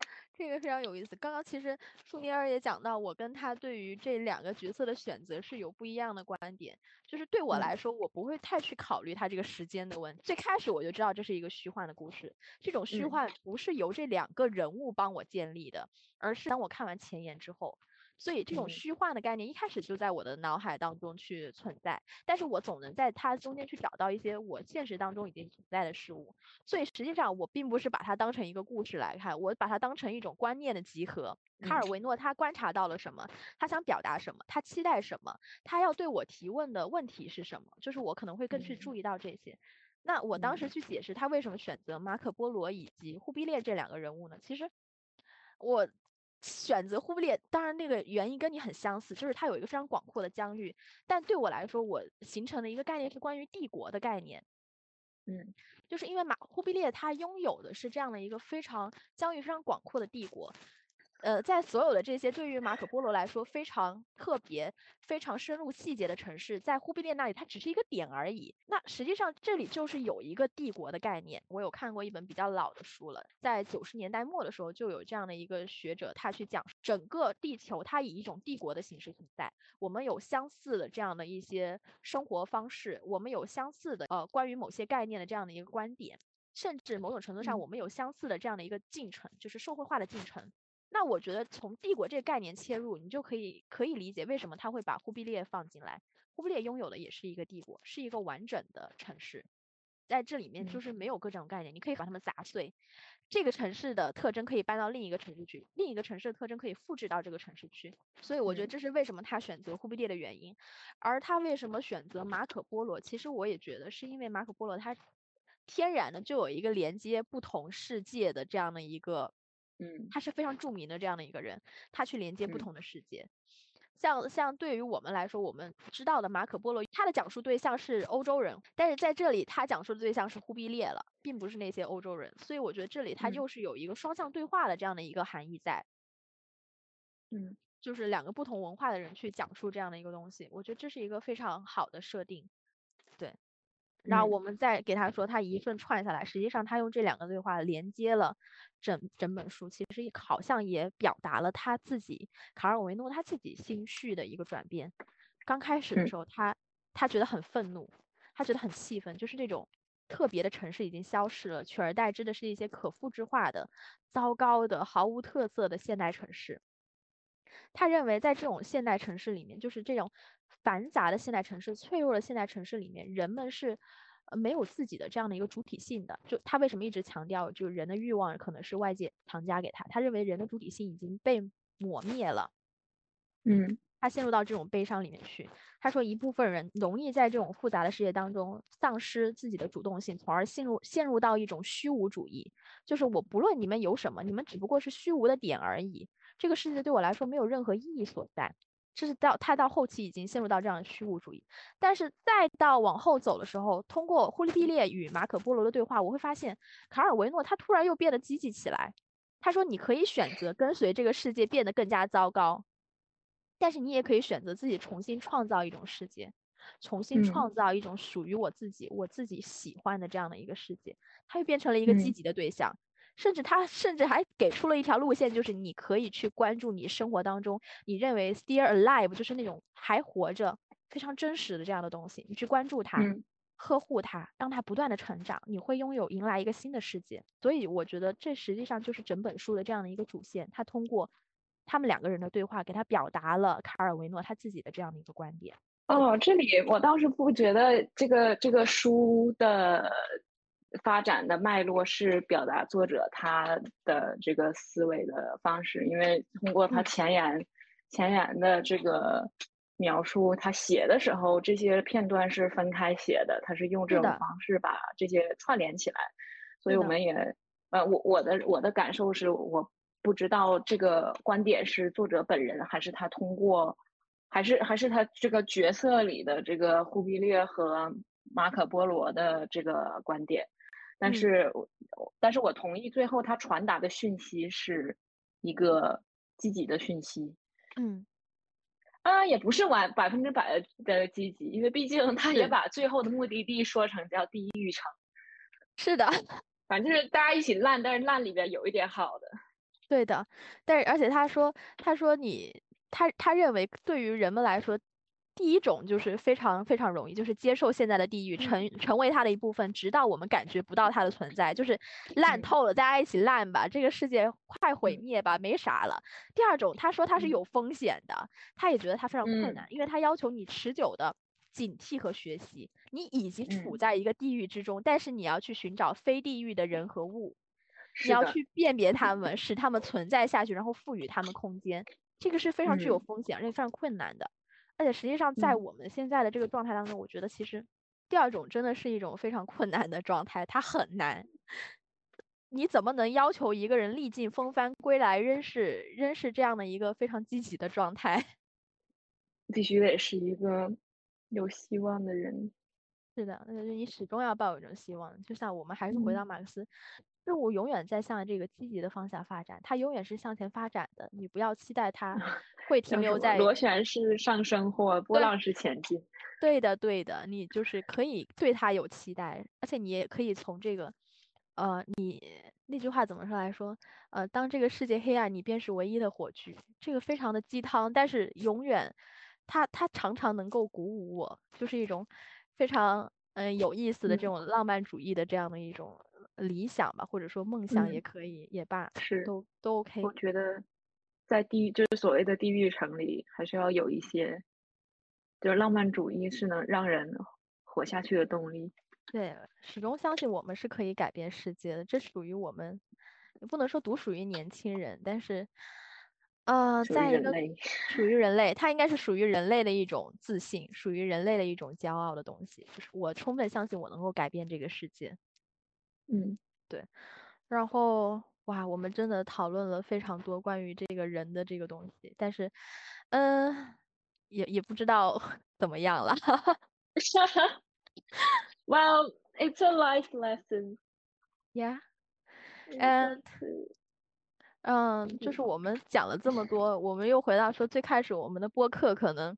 这个非常有意思。刚刚其实舒尼尔也讲到，我跟他对于这两个角色的选择是有不一样的观点。就是对我嗯来说，我不会太去考虑他这个时间的问题。最开始我就知道这是一个虚幻的故事，这种虚嗯幻不是由这两个人物帮我建立的，而是当我看完前言之后。所以这种嗯虚幻的概念一开始就在我的脑海当中去存在，但是我总能在它中间去找到一些我现实当中已经存在的事物。所以实际上我并不是把它当成一个故事来看，我把它当成一种观念的集合。卡尔嗯维诺他观察到了什么，他想表达什么，他期待什么，他要对我提问的问题是什么，就是我可能会更去嗯注意到这些。那我当时嗯去解释他为什么选择马可波罗以及忽必烈这两个人物呢？其实我选择忽必烈，当然那个原因跟你很相似，就是它有一个非常广阔的疆域。但对我来说，我形成的一个概念是关于帝国的概念。嗯就是因为马忽必烈他拥有的是这样的一个非常疆域非常广阔的帝国，呃，在所有的这些对于马可波罗来说非常特别、非常深入细节的城市，在忽必烈那里它只是一个点而已。那实际上这里就是有一个帝国的概念。我有看过一本比较老的书了，在九十年代末的时候就有这样的一个学者，他去讲整个地球它以一种帝国的形式存在。我们有相似的这样的一些生活方式，我们有相似的呃关于某些概念的这样的一个观点，甚至某种程度上嗯我们有相似的这样的一个进程，就是社会化的进程。那我觉得从帝国这个概念切入，你就可以可以理解为什么他会把忽必烈放进来。忽必烈拥有的也是一个帝国，是一个完整的城市，在这里面就嗯是没有各种概念，你可以把它们砸碎。这个城市的特征可以搬到另一个城市去，另一个城市的特征可以复制到这个城市去。所以我觉得嗯这是为什么他选择忽必烈的原因。而他为什么选择马可波罗？其实我也觉得是因为马可波罗他天然的就有一个连接不同世界的这样的一个，嗯他是非常著名的这样的一个人，他去连接不嗯同的世界。像像对于我们来说，我们知道的马可波罗，他的讲述对象是欧洲人，但是在这里他讲述的对象是忽必烈了，并不是那些欧洲人，所以我觉得这里它嗯又是有一个双向对话的这样的一个含义在。嗯就是两个不同文化的人去讲述这样的一个东西，我觉得这是一个非常好的设定。对，然后我们再给他说，他一顺串下来，实际上他用这两个对话连接了整整本书，其实好像也表达了他自己卡尔维诺他自己心绪的一个转变。刚开始的时候，他他觉得很愤怒，他觉得很气愤，就是那种特别的城市已经消失了，取而代之的是一些可复制化的、糟糕的、毫无特色的现代城市。他认为，在这种现代城市里面，就是这种繁杂的现代城市、脆弱的现代城市里面，人们是呃没有自己的这样的一个主体性的。就他为什么一直强调，就是人的欲望可能是外界强加给他？他认为人的主体性已经被磨灭了。嗯，他陷入到这种悲伤里面去。他说，一部分人容易在这种复杂的世界当中丧失自己的主动性，从而陷入陷入到一种虚无主义，就是我不论你们有什么，你们只不过是虚无的点而已。这个世界对我来说没有任何意义所在，这是到他到后期已经陷入到这样的虚无主义。但是再到往后走的时候，通过忽利毕列与马可波罗的对话，我会发现卡尔维诺他突然又变得积极起来。他说：“你可以选择跟随这个世界变得更加糟糕，但是你也可以选择自己重新创造一种世界，重新创造一种属于我自己、我自己喜欢的这样的一个世界。”他又变成了一个积极的对象。甚至他甚至还给出了一条路线，就是你可以去关注你生活当中你认为 still alive，就是那种还活着、非常真实的这样的东西，你去关注它，呵护它，让它不断的成长，你会拥有迎来一个新的世界。所以我觉得这实际上就是整本书的这样的一个主线，他通过他们两个人的对话，给他表达了卡尔维诺他自己的这样的一个观点。哦，这里我倒是不觉得这个这个书的。发展的脉络是表达作者他的这个思维的方式，因为通过他前言前言的这个描述，他写的时候这些片段是分开写的，他是用这种方式把这些串联起来，所以我们也呃，我我的我的感受是，我不知道这个观点是作者本人还是他通过，还是还是他这个角色里的这个忽必烈和马可波罗的这个观点。但是，但是我同意，最后他传达的讯息是一个积极的讯息。嗯，啊，也不是完百分之百的积极，因为毕竟 他也把最后的目的地说成叫地狱城。是的，反正就是大家一起烂，但是烂里边有一点好的。对的，但是而且他说，他说你，他他认为对于人们来说。第一种就是非常非常容易，就是接受现在的地狱，成成为它的一部分，直到我们感觉不到它的存在，就是烂透了，大家一起烂吧，这个世界快毁灭吧，没啥了。第二种，他说他是有风险的，他也觉得他非常困难，因为他要求你持久的警惕和学习。你已经处在一个地狱之中，但是你要去寻找非地狱的人和物，你要去辨别他。们，使他们存在下去，然后赋予他们空间，这个是非常具有风险而且非常困难的。而且实际上，在我们现在的这个状态当中，我觉得其实第二种真的是一种非常困难的状态，它很难。你怎么能要求一个人历尽风帆归来，仍是仍是这样的一个非常积极的状态？必须得是一个有希望的人。是的，那你始终要抱有一种希望。就像我们还是回到马克思。事物永远在向这个积极的方向发展，它永远是向前发展的。你不要期待它 会停留在螺旋式上升或波浪式前进。对的，对的，你就是可以对它有期待，而且你也可以从这个，呃，你那句话怎么说来说？呃，当这个世界黑暗，你便是唯一的火炬。这个非常的鸡汤，但是永远，它它常常能够鼓舞我，就是一种非常嗯有意思的这种浪漫主义的这样的一种。理想吧，或者说梦想也可以，也罢，是都都 OK。我觉得在地就是所谓的地狱城里，还是要有一些，就是浪漫主义是能让人活下去的动力。对，始终相信我们是可以改变世界的，这属于我们，不能说独属于年轻人，但是，呃，在一个属于人类，它应该是属于人类的一种自信，属于人类的一种骄傲的东西。就是我充分相信我能够改变这个世界。嗯，对，然后哇，我们真的讨论了非常多关于这个人的这个东西，但是，嗯，也也不知道 怎么样了。Well, it's a life lesson. Yeah. And 嗯，就是我们讲了这么多，我们又回到说最开始我们的播客可能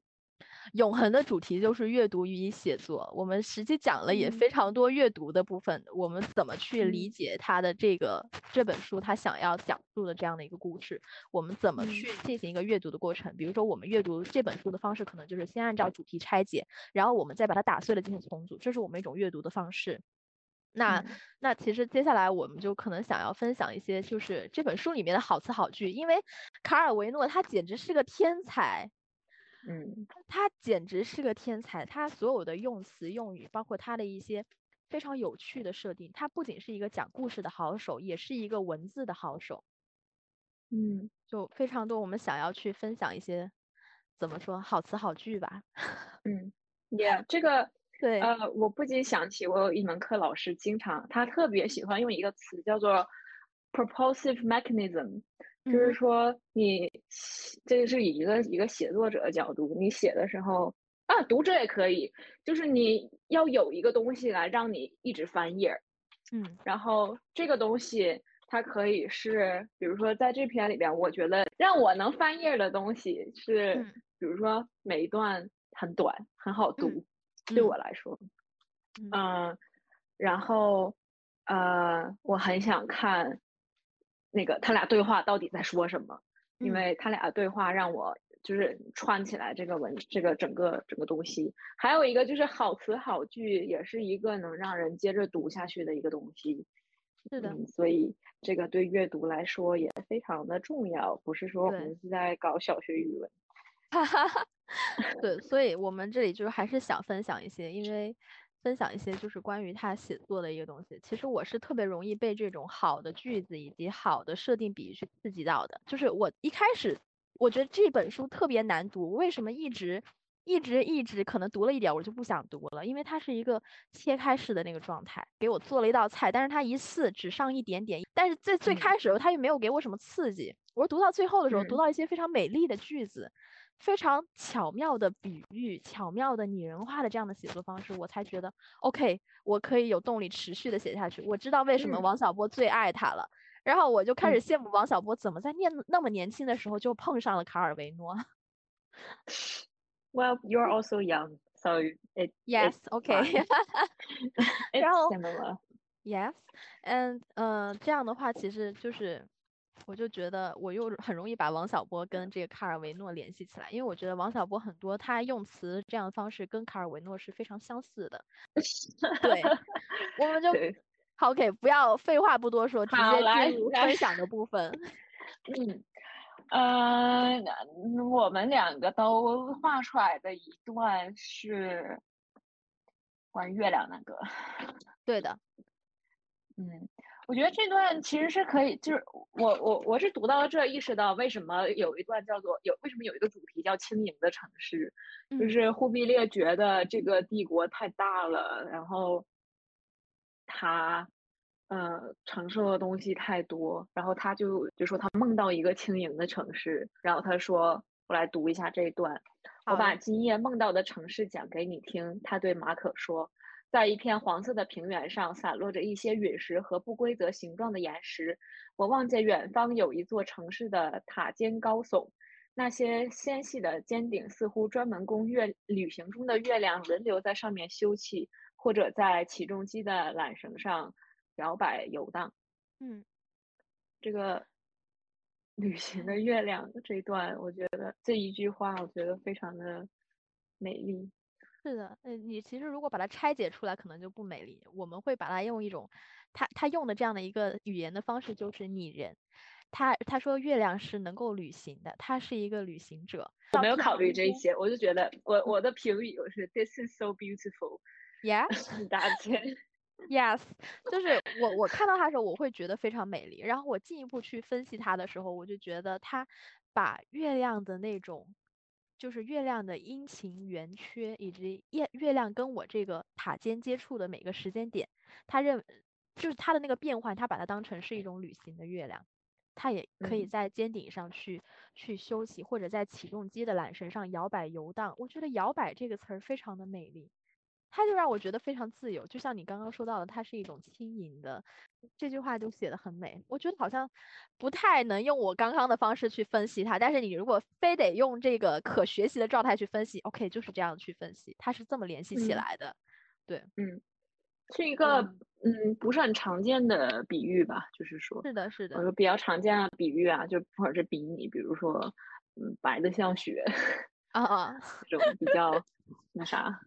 永恒的主题就是阅读与写作。我们实际讲了也嗯非常多阅读的部分，我们怎么去理嗯解他的这个这本书他想要讲述的这样的一个故事，我们怎么嗯去进行一个阅读的过程。比如说，我们阅读这本书的方式可能就是先按照主题拆解，然后我们再把它打碎了进行重组，这是我们一种阅读的方式。那嗯那其实接下来我们就可能想要分享一些，就是这本书里面的好词好句，因为卡尔维诺他简直是个天才，嗯。他简直是个天才，他所有的用词用语，包括他的一些非常有趣的设定，他不仅是一个讲故事的好手，也是一个文字的好手，嗯就非常多我们想要去分享一些怎么说好词好句吧。嗯，Yeah，这个对，呃，我不禁想起我有一门课老师经常他特别喜欢用一个词叫做 propulsive mechanism，就是嗯。说你写这个是以一个一个写作者的角度，你写的时候啊，读者也可以，就是你要有一个东西来让你一直翻页儿，嗯。然后这个东西它可以是，比如说在这篇里边，我觉得让我能翻页儿的东西是，嗯。比如说每一段很短，很好读，对嗯。我来说，嗯。嗯，然后呃，我很想看那个他俩对话到底在说什么，因嗯为他俩对话让我就是串起来这个文这个整个整个东西。还有一个就是好词好句，也是一个能让人接着读下去的一个东西。是的，嗯，所以这个对阅读来说也非常的重要，不是说我们是在搞小学语文。哈哈哈，对，所以我们这里就是还是想分享一些，因为分享一些就是关于他写作的一个东西。其实我是特别容易被这种好的句子以及好的设定比喻去刺激到的。就是我一开始我觉得这本书特别难读，为什么一直一直一直可能读了一点我就不想读了？因为它是一个切开式的那个状态，给我做了一道菜，但是它一次只上一点点，但是在最嗯开始的时候它又没有给我什么刺激。我读到最后的时候，读嗯到一些非常美丽的句子。非常巧妙的比喻，巧妙的拟人化的这样的写作方式，我才觉得 OK，我可以有动力持续的写下去。我知道为什么嗯王小波最爱他了，然后我就开始嗯羡慕王小波怎么在念那么年轻的时候就碰上了卡尔维诺。Well, you're also young, so it Yes, it's OK. It's 然后 similar. Yes, and 呃，这样的话其实就是，我就觉得我又很容易把王小波跟这个卡尔维诺联系起来，因为我觉得王小波很多他用词这样的方式跟卡尔维诺是非常相似的。对，我们就，好 OK，不要废话不多说，直接进入分享的部分。嗯，呃，我们两个都画出来的一段是关于月亮那个。对的，嗯，我觉得这段其实是可以，就是我我我是读到这意识到为什么有一段叫做有为什么有一个主题叫轻盈的城市，就嗯是忽必烈觉得这个帝国太大了，然后他呃承受的东西太多，然后他就就说他梦到一个轻盈的城市，然后他说我来读一下这一段，我把今夜梦到的城市讲给你听。他对马可说。在一片黄色的平原上，散落着一些陨石和不规则形状的岩石。我望见远方有一座城市的塔尖高耸，那些纤细的尖顶似乎专门供月旅行中的月亮轮流在上面休憩，或者在起重机的缆绳上摇摆游荡。嗯，这个旅行的月亮这一段，我觉得这一句话，我觉得非常的美丽。是的，呃，你其实如果把它拆解出来，可能就不美丽。我们会把它用一种，他他用的这样的一个语言的方式就是拟人。他他说月亮是能够旅行的，他是一个旅行者。我没有考虑这这些，我就觉得我我的评语我是 This is so beautiful。Yes, That's it。yes，就是我我看到它的时候，我会觉得非常美丽。然后我进一步去分析它的时候，我就觉得它把月亮的那种，就是月亮的阴晴圆缺，以及月月亮跟我这个塔尖接触的每个时间点，他认就是它的那个变换，他把它当成是一种旅行的月亮。它也可以嗯在尖顶上去去休息，或者在起重机的缆绳上摇摆游荡。我觉得“摇摆”这个词儿非常的美丽。它就让我觉得非常自由，就像你刚刚说到的，它是一种轻盈的。这句话就写的很美，我觉得好像不太能用我刚刚的方式去分析它，但是你如果非得用这个可学习的状态去分析，OK，就是这样去分析，它是这么联系起来的。对，嗯，是一个嗯不是很常见的比喻吧，就是说，是的，是的，我说比较常见的比喻啊，就或者是比拟，比如说，嗯，白的像雪啊啊，这种比较那啥。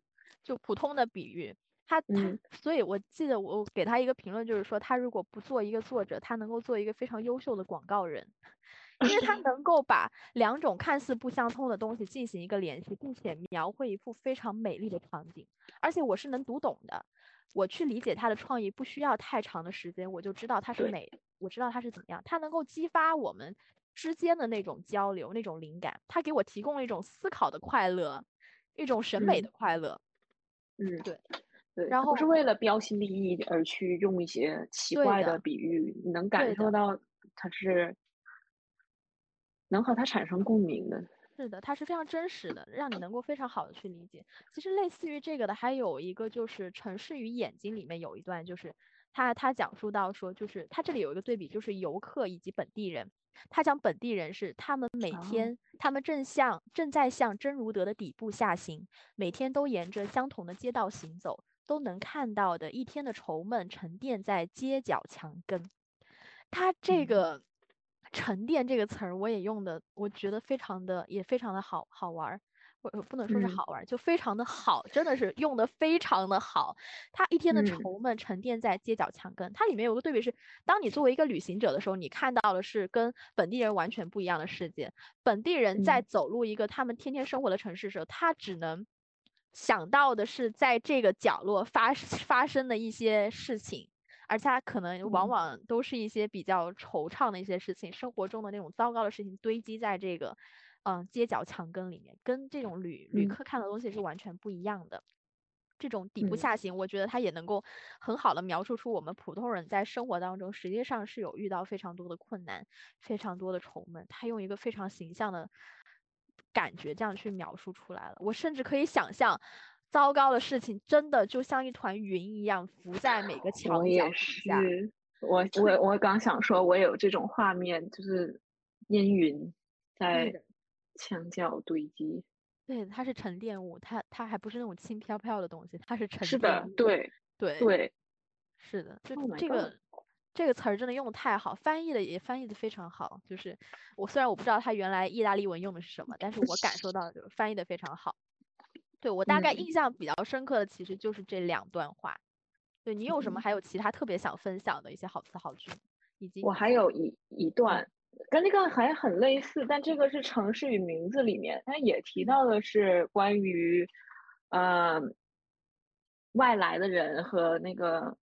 就普通的比喻，他他，所以我记得我给他一个评论，就是说他如果不做一个作者，他能够做一个非常优秀的广告人，因为他 能够把两种看似不相通的东西进行一个联系，并且描绘一幅非常美丽的场景，而且我是能读懂的，我去理解他的创意不需要太长的时间，我就知道他是美，我知道他是怎么样，他能够激发我们之间的那种交流，那种灵感，他给我提供了一种思考的快乐，一种审美的快乐。嗯，对，对，然后不是为了标新立异而去用一些奇怪的比喻，你能感受到它是能和它产生共鸣的。是的，它是非常真实的，让你能够非常好的去理解。其实类似于这个的还有一个就是《城市与眼睛》里面有一段，就是他他讲述到说，就是他这里有一个对比，就是游客以及本地人。他讲本地人是他们每天，他们正向正在向真如德的底部下行，每天都沿着相同的街道行走，都能看到的一天的愁闷沉淀在街角墙根。他这个“沉淀”这个词儿，我也用的，我觉得非常的也非常的好好玩儿。不不能说是好玩，就非常的好，真的是用的非常的好。他一天的愁闷沉淀在街角墙根，它里面有个对比是，当你作为一个旅行者的时候，你看到的是跟本地人完全不一样的世界。本地人在走入一个他们天天生活的城市的时候，他只能想到的是在这个角落发发生的一些事情，而且他可能往往都是一些比较惆怅的一些事情，生活中的那种糟糕的事情堆积在这个。嗯，街角墙根里面，跟这种旅旅客看的东西是完全不一样的。这种底部下行，我觉得它也能够很好的描述出我们普通人在生活当中实际上是有遇到非常多的困难，非常多的愁闷。他用一个非常形象的感觉这样去描述出来了。我甚至可以想象，糟糕的事情真的就像一团云一样浮在每个墙角。我我我刚想说，我有这种画面，就是阴云在。墙角堆积，对，它是沉淀物，它它还不是那种轻飘飘的东西，它是沉淀。是的，对对对，是的，就这个这个词儿真的用的太好，翻译的也翻译的非常好。就是我虽然我不知道它原来意大利文用的是什么，但是我感受到就是翻译的非常好。对我大概印象比较深刻的其实就是这两段话。对你有什么还有其他特别想分享的一些好词好句？以及我还有一一段。跟那个还很类似，但这个是城市与名字里面，它也提到的是关于，呃，外来的人和那个，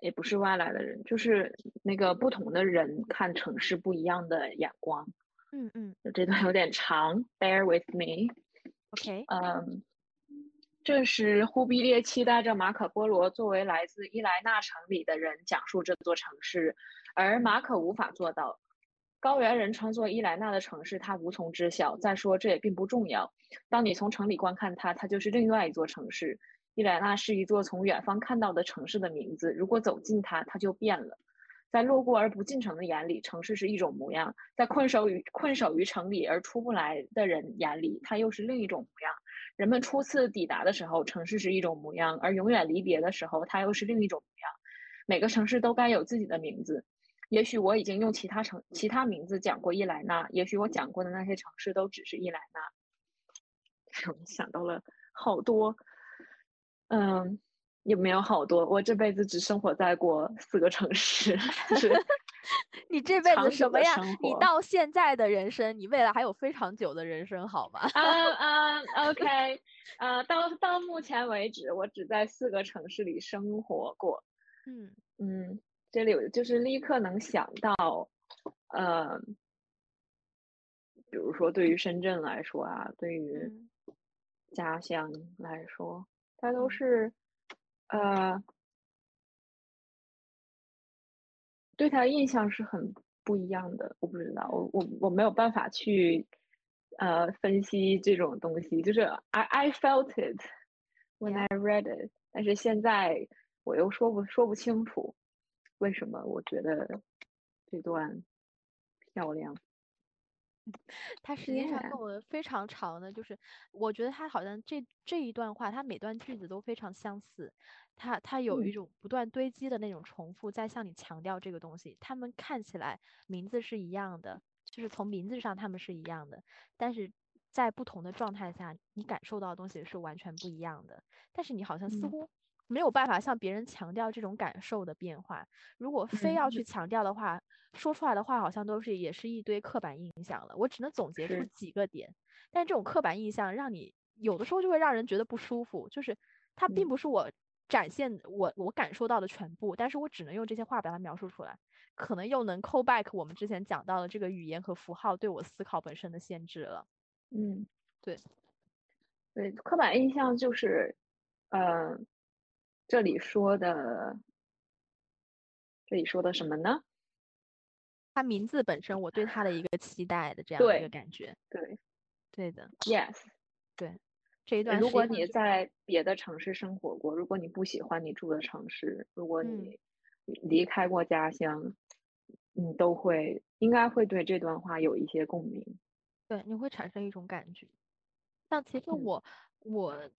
也不是外来的人，就是那个不同的人看城市不一样的眼光。嗯嗯，这段有点长，Bear with me。OK。嗯。这时，忽必烈期待着马可·波罗作为来自伊莱纳城里的人讲述这座城市，而马可无法做到。高原人穿梭伊莱纳的城市，他无从知晓。再说，这也并不重要。当你从城里观看它，它就是另外一座城市。伊莱纳是一座从远方看到的城市的名字。如果走近它，它就变了。在路过而不进城的眼里，城市是一种模样；在困守于困守于城里而出不来的人眼里，它又是另一种模样。人们初次抵达的时候，城市是一种模样；而永远离别的时候，它又是另一种模样。每个城市都该有自己的名字。也许我已经用其他城、其他名字讲过伊莱娜，也许我讲过的那些城市都只是伊莱娜。我想到了好多，嗯。也没有好多，我这辈子只生活在过四个城市。你这辈子什么呀？你到现在的人生，你未来还有非常久的人生，好吗？啊啊，OK，啊，到到目前为止，我只在四个城市里生活过。嗯嗯，这里有就是立刻能想到，呃，比如说对于深圳来说啊，对于家乡来说，它都是。呃，对他的印象是很不一样的。我不知道，我我我没有办法去呃分析这种东西，就是 I I felt it when I read it，但是现在我又说不说不清楚为什么我觉得这段漂亮。它实际上跟我非常长的，就是我觉得它好像这这一段话，它每段句子都非常相似，它它有一嗯种不断堆积的那种重复，在向你强调这个东西。他们看起来名字是一样的，就是从名字上他们是一样的，但是在不同的状态下，你感受到的东西是完全不一样的。但是你好像似嗯乎没有办法向别人强调这种感受的变化。如果非嗯要去强调的话，说出来的话好像都是也是一堆刻板印象了。我只能总结出几个点，但这种刻板印象让你有的时候就会让人觉得不舒服，就是它并嗯不是我展现我我感受到的全部，但是我只能用这些话把它描述出来，可能又能 call back 我们之前讲到的这个语言和符号对我思考本身的限制了。嗯，对，对，刻板印象就是，呃，这里说的，这里说的什么呢？他名字本身，我对他的一个期待的这样的一个感觉，对对的，，yes 对。这一段如果你在别的城市生活过，如果你不喜欢你住的城市，如果嗯你离开过家乡，你都会应该会对这段话有一些共鸣。对，你会产生一种感觉。像其实嗯我我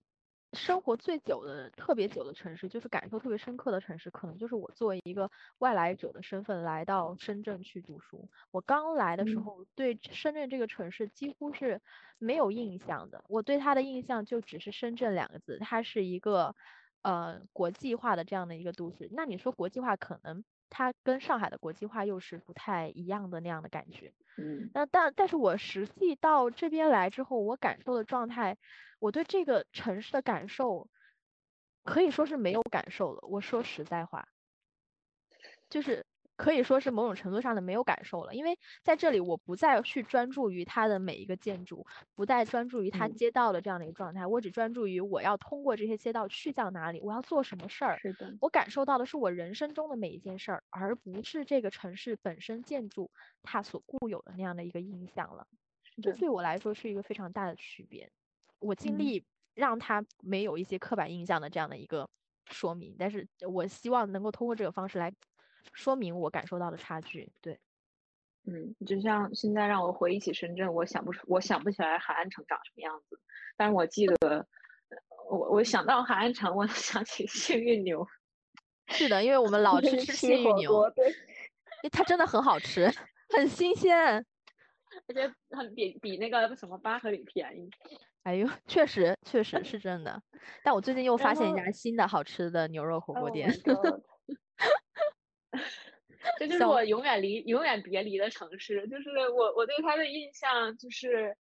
生活最久的、特别久的城市，就是感受特别深刻的城市，可能就是我作为一个外来者的身份来到深圳去读书。我刚来的时嗯候，对深圳这个城市几乎是没有印象的。我对它的印象就只是深圳两个字，它是一个呃国际化的这样的一个都市。那你说国际化，可能它跟上海的国际化又是不太一样的那样的感觉。嗯那但但是我实际到这边来之后，我感受的状态，我对这个城市的感受，可以说是没有感受了。我说实在话，就是可以说是某种程度上的没有感受了，因为在这里我不再去专注于它的每一个建筑，不再专注于它嗯街道的这样的一个状态，我只专注于我要通过这些街道去向哪里，我要做什么事儿。是的，我感受到的是我人生中的每一件事儿，而不是这个城市本身建筑它所固有的那样的一个印象了。这，对我来说是一个非常大的区别。我尽嗯力让它没有一些刻板印象的这样的一个说明，但是我希望能够通过这个方式来说明我感受到的差距。对，嗯，就像现在让我回忆起深圳，我想不出，我想不起来海岸城长什么样子，但是我记得，呃我我想到海岸城，我想起幸运牛，是的，因为我们老 吃吃吃幸运牛，对，因 为它真的很好吃，很新鲜。而且很比比那个什么八合里便宜。哎呦，确实确实是真的。但我最近又发现一家新的好吃的牛肉火锅 Oh 店。这就是我永远离、永远别离的城市。就是我，我对它的印象就是，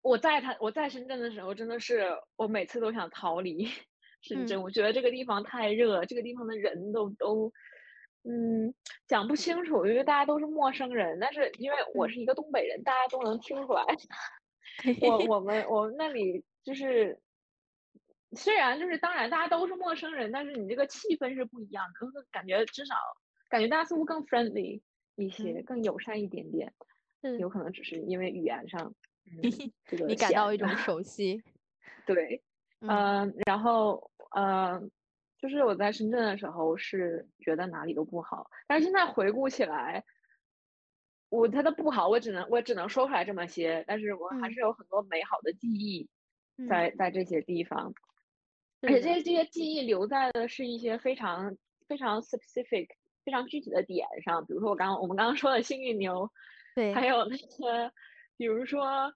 我在它我在深圳的时候，真的是我每次都想逃离 深圳。嗯我觉得这个地方太热，这个地方的人都都，嗯，讲不清楚，因为大家都是陌生人。但是因为我嗯是一个东北人，大家都能听出来。我我们我们那里就是，虽然就是当然大家都是陌生人，但是你这个气氛是不一样的，就是感觉至少感觉大家似乎更 friendly 一些，嗯。更友善一点点。嗯。有可能只是因为语言上，嗯，这个你感到一种 熟悉。对，嗯。嗯，然后呃，就是我在深圳的时候是觉得哪里都不好，但是现在回顾起来，我它的不好，我只能我只能说出来这么些，但是我还嗯。是有很多美好的记忆嗯。在在这些地方，而且这些这些记忆留在的是一些非常非常 specific、非常具体的点上，比如说我刚刚我们刚刚说的幸运牛，对。还有那个，比如说，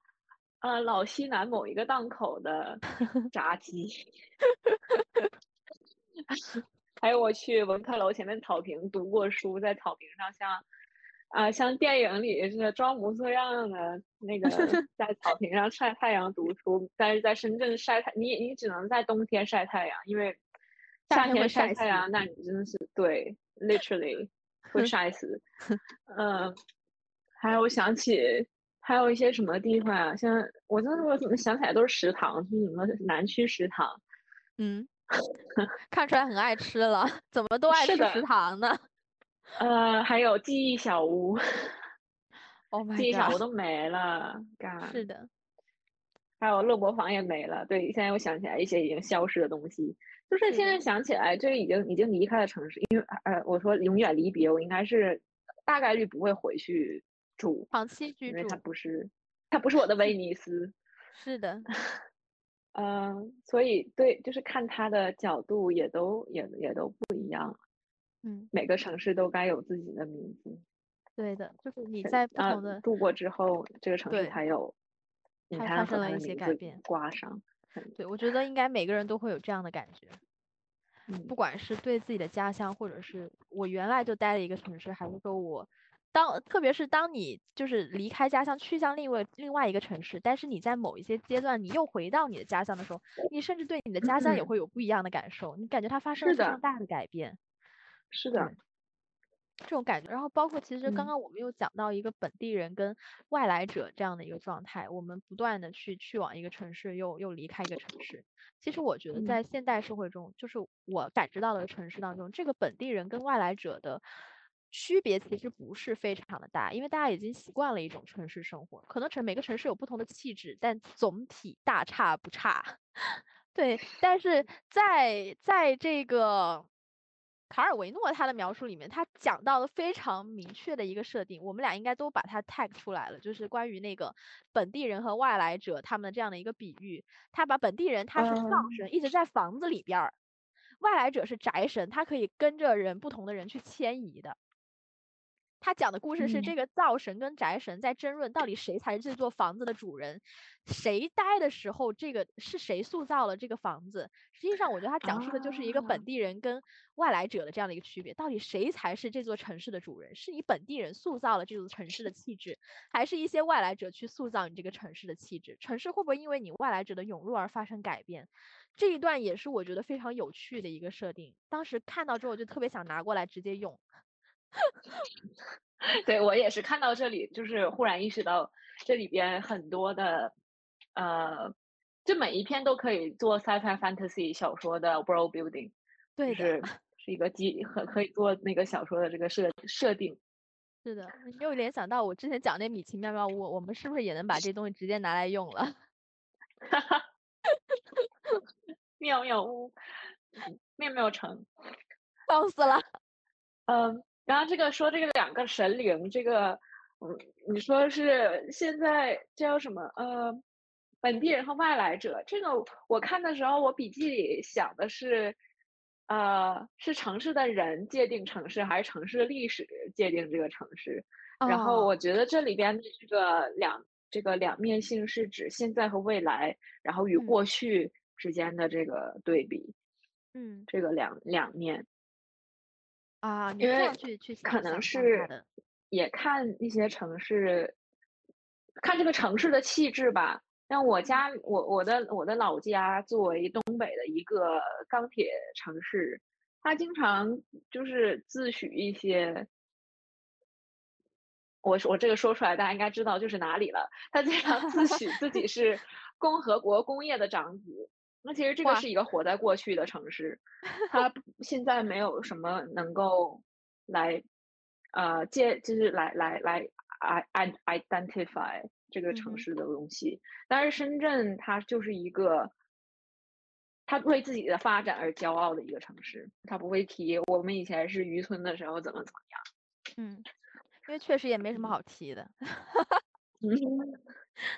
呃，老西南某一个档口的 炸鸡，还有我去文科楼前面草坪读过书，在草坪上像，啊、像电影里似的装模作样的那个 在草坪上晒太阳读书，但是在深圳晒太，你你只能在冬天晒太阳，因为夏夏天晒太阳，那你真的是对，literally 会晒死。嗯，还有我想起还有一些什么地方啊，像我真的我怎么想起来都是食堂，是什么南区食堂。嗯，看出来很爱吃了，怎么都爱吃食堂呢？呃，还有记忆小屋，Oh 记忆小屋都没了，干。是的，还有乐博房也没了。对，现在又想起来一些已经消失的东西，就是是现在想起来，这已经已经离开了城市，因为呃，我说永远离别，我应该是大概率不会回去住，长期居因为它，不是它不是我的威尼斯。是的，嗯，所以对，就是看它的角度也都也也都不一样，嗯，每个城市都该有自己的名字。对的，就是你在不啊同的，度过之后，这个城市对才有，你才才能和发生了一些改变挂上。对，我觉得应该每个人都会有这样的感觉，嗯不管是对自己的家乡，或者是我原来就待的一个城市，还是说我当，特别是当你就是离开家乡去向另外另外一个城市，但是你在某一些阶段你又回到你的家乡的时候，你甚至对你的家乡也嗯会有不一样的感受，你感觉它发生了非常大的改变。是的，这种感觉。然后包括其实刚嗯刚我们又讲到一个本地人跟外来者这样的一个状态，我们不断的去去往一个城市，又又离开一个城市。其实我觉得嗯在现代社会中，就是我感知到的城市当中，这个本地人跟外来者的区别其实不是非常的大，因为大家已经习惯了一种城市生活，可能城每个城市有不同的气质，但总体大差不差。对，但是在在这个卡尔维诺他的描述里面，他讲到了非常明确的一个设定，我们俩应该都把它 tag 出来了，就是关于那个本地人和外来者他们的这样的一个比喻。他把本地人他是灶嗯神，一直在房子里边儿；外来者是宅神，他可以跟着人不同的人去迁移的。他讲的故事是嗯这个灶神跟宅神在争论，到底谁才是这座房子的主人，谁待的时候，这个是谁塑造了这个房子。实际上，我觉得他讲述的就是一个啊本地人跟外来者的这样的一个区别，到底谁才是这座城市的主人？是你本地人塑造了这座城市的气质，还是一些外来者去塑造你这个城市的气质？城市会不会因为你外来者的涌入而发生改变？这一段也是我觉得非常有趣的一个设定。当时看到之后，就特别想拿过来直接用。对我也是看到这里，就是忽然意识到这里边很多的，呃，就每一篇都可以做 sci-fi fantasy 小说的 world building，对的，就是是一个基很可以做那个小说的这个设设定。是的，你又联想到我之前讲那米奇妙妙屋，我们是不是也能把这东西直接拿来用了？妙妙屋，嗯妙妙城，笑死了。嗯，然后这个说这个两个神灵，这个，嗯，你说是现在这叫什么？呃，本地人和外来者，这个我看的时候，我笔记里想的是，呃，是城市的人界定城市，还是城市的历史界定这个城市？然后哦我觉得这里边的这个两这个两面性是指现在和未来，然后与嗯过去之间的这个对比，嗯这个两两面。啊，你因为样去去想可能想象它是的，也看一些城市，看这个城市的气质吧。像我家，我我的我的老家作为东北的一个钢铁城市，它经常就是自诩一些，我我这个说出来，大家应该知道就是哪里了。他经常自诩自己是 共和国工业的长子。那其实这个是一个活在过去的城市，它现在没有什么能够来，呃，借就是来来来 i i identify 这个城市的东西。但是深圳它就是一个，它为自己的发展而骄傲的一个城市，它不会提我们以前是渔村的时候怎么怎么样。嗯，因为确实也没什么好提的。嗯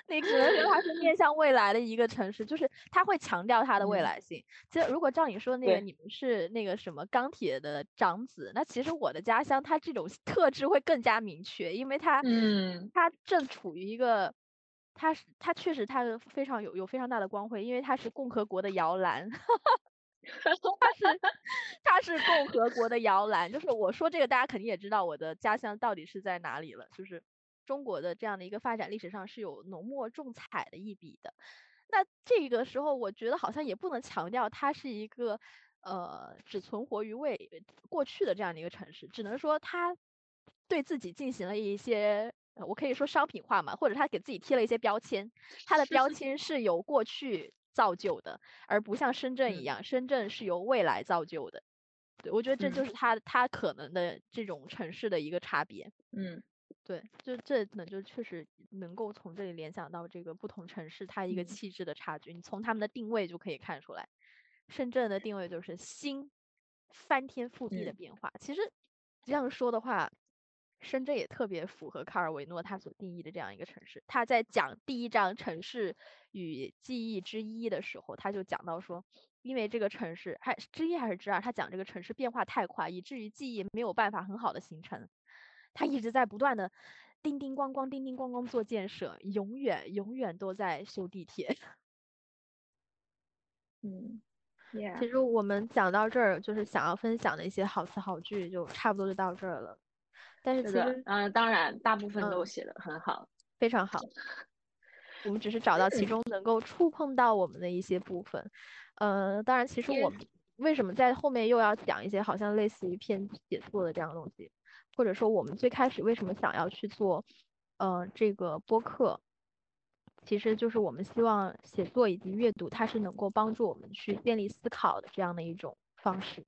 你只能说它是面向未来的一个城市，就是它会强调它的未嗯来性。其实如果照你说那个，你们是那个什么钢铁的长子，那其实我的家乡它这种特质会更加明确，因为它嗯它正处于一个，它是它确实它非常有有非常大的光辉，因为它是共和国的摇篮。它是它是共和国的摇篮，就是我说这个，大家肯定也知道我的家乡到底是在哪里了。就是中国的这样的一个发展历史上是有浓墨重彩的一笔的。那这个时候，我觉得好像也不能强调它是一个呃只存活于未过去的这样的一个城市，只能说它对自己进行了一些。呃我可以说商品化嘛，或者他给自己贴了一些标签，它的标签是由过去造就的，而不像深圳一嗯样，深圳是由未来造就的。对，我觉得这就嗯是它它可能的这种城市的一个差别。嗯，对，就这可能就确实能够从这里联想到这个不同城市它一个嗯气质的差距，你从他们的定位就可以看出来。深圳的定位就是新，翻天覆地的嗯变化。其实这样说的话，深圳也特别符合卡尔维诺他所定义的这样一个城市。他在讲第一章城市与记忆之一的时候，他就讲到说，因为这个城市还之一还是之二，他讲这个城市变化太快，以至于记忆没有办法很好的形成。他一直在不断的叮叮咣咣、叮叮咣咣做建设，永远永远都在修地铁。嗯其实我们讲到这儿，就是想要分享的一些好词好句，就差不多就到这儿了。但是其实，嗯，当然大部分都嗯写的很好。非常好，我们只是找到其中能够触碰到我们的一些部分。呃，当然，其实我们为什么在后面又要讲一些好像类似于偏写作的这样的东西，或者说我们最开始为什么想要去做，呃，这个播客，其实就是我们希望写作以及阅读，它是能够帮助我们去建立思考的这样的一种方式。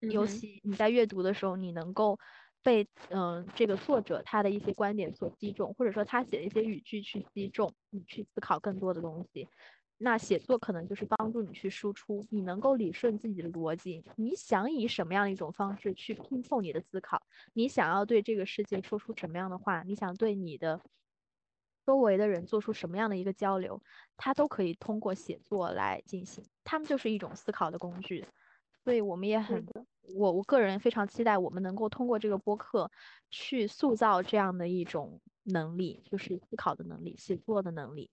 尤其你在阅读的时候，你能够被嗯、这个作者他的一些观点所击中，或者说他写的一些语句去击中，你去思考更多的东西。那写作可能就是帮助你去输出，你能够理顺自己的逻辑，你想以什么样的一种方式去拼凑你的思考，你想要对这个世界说出什么样的话，你想对你的周围的人做出什么样的一个交流，它都可以通过写作来进行，它们就是一种思考的工具。所以我们也很，我我个人非常期待我们能够通过这个播客去塑造这样的一种能力，就是思考的能力、写作的能力。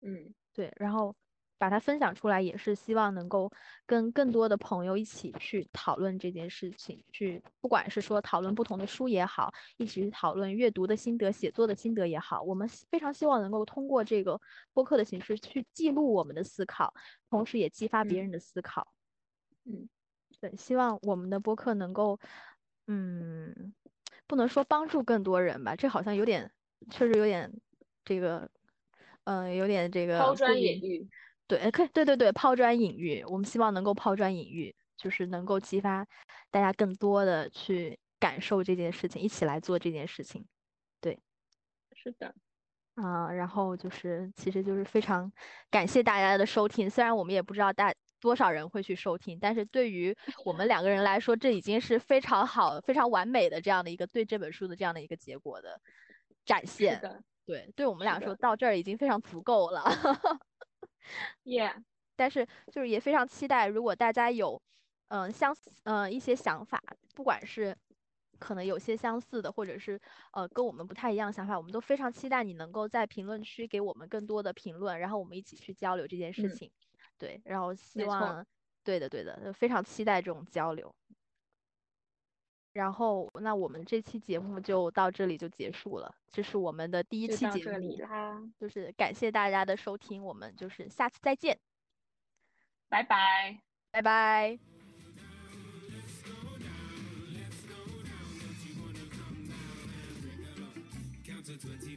嗯对，然后把它分享出来，也是希望能够跟更多的朋友一起去讨论这件事情，去不管是说讨论不同的书也好，一起去讨论阅读的心得、写作的心得也好，我们非常希望能够通过这个播客的形式去记录我们的思考，同时也激发别嗯人的思考。嗯，对，希望我们的播客能够，嗯，不能说帮助更多人吧，这好像有点，确实有点这个，嗯、有点这个抛砖引玉。对，可以，对对对，抛砖引玉，我们希望能够抛砖引玉，就是能够激发大家更多的去感受这件事情，一起来做这件事情。对是的，啊、然后就是，其实就是非常感谢大家的收听，虽然我们也不知道大多少人会去收听，但是对于我们两个人来说，这已经是非常好、非常完美的这样的一个对这本书的这样的一个结果的展是现。的对，对我们俩说到这儿已经非常足够了。Yeah，但是就是也非常期待，如果大家有嗯、相似嗯、一些想法，不管是可能有些相似的，或者是呃跟我们不太一样的想法，我们都非常期待你能够在评论区给我们更多的评论，然后我们一起去交流这件事嗯情。对，然后希望对的对的，非常期待这种交流。然后，那我们这期节目就到这里就结束了，这是我们的第一期节目。里啦，就是感谢大家的收听，我们就是下次再见，拜拜。拜拜。To 20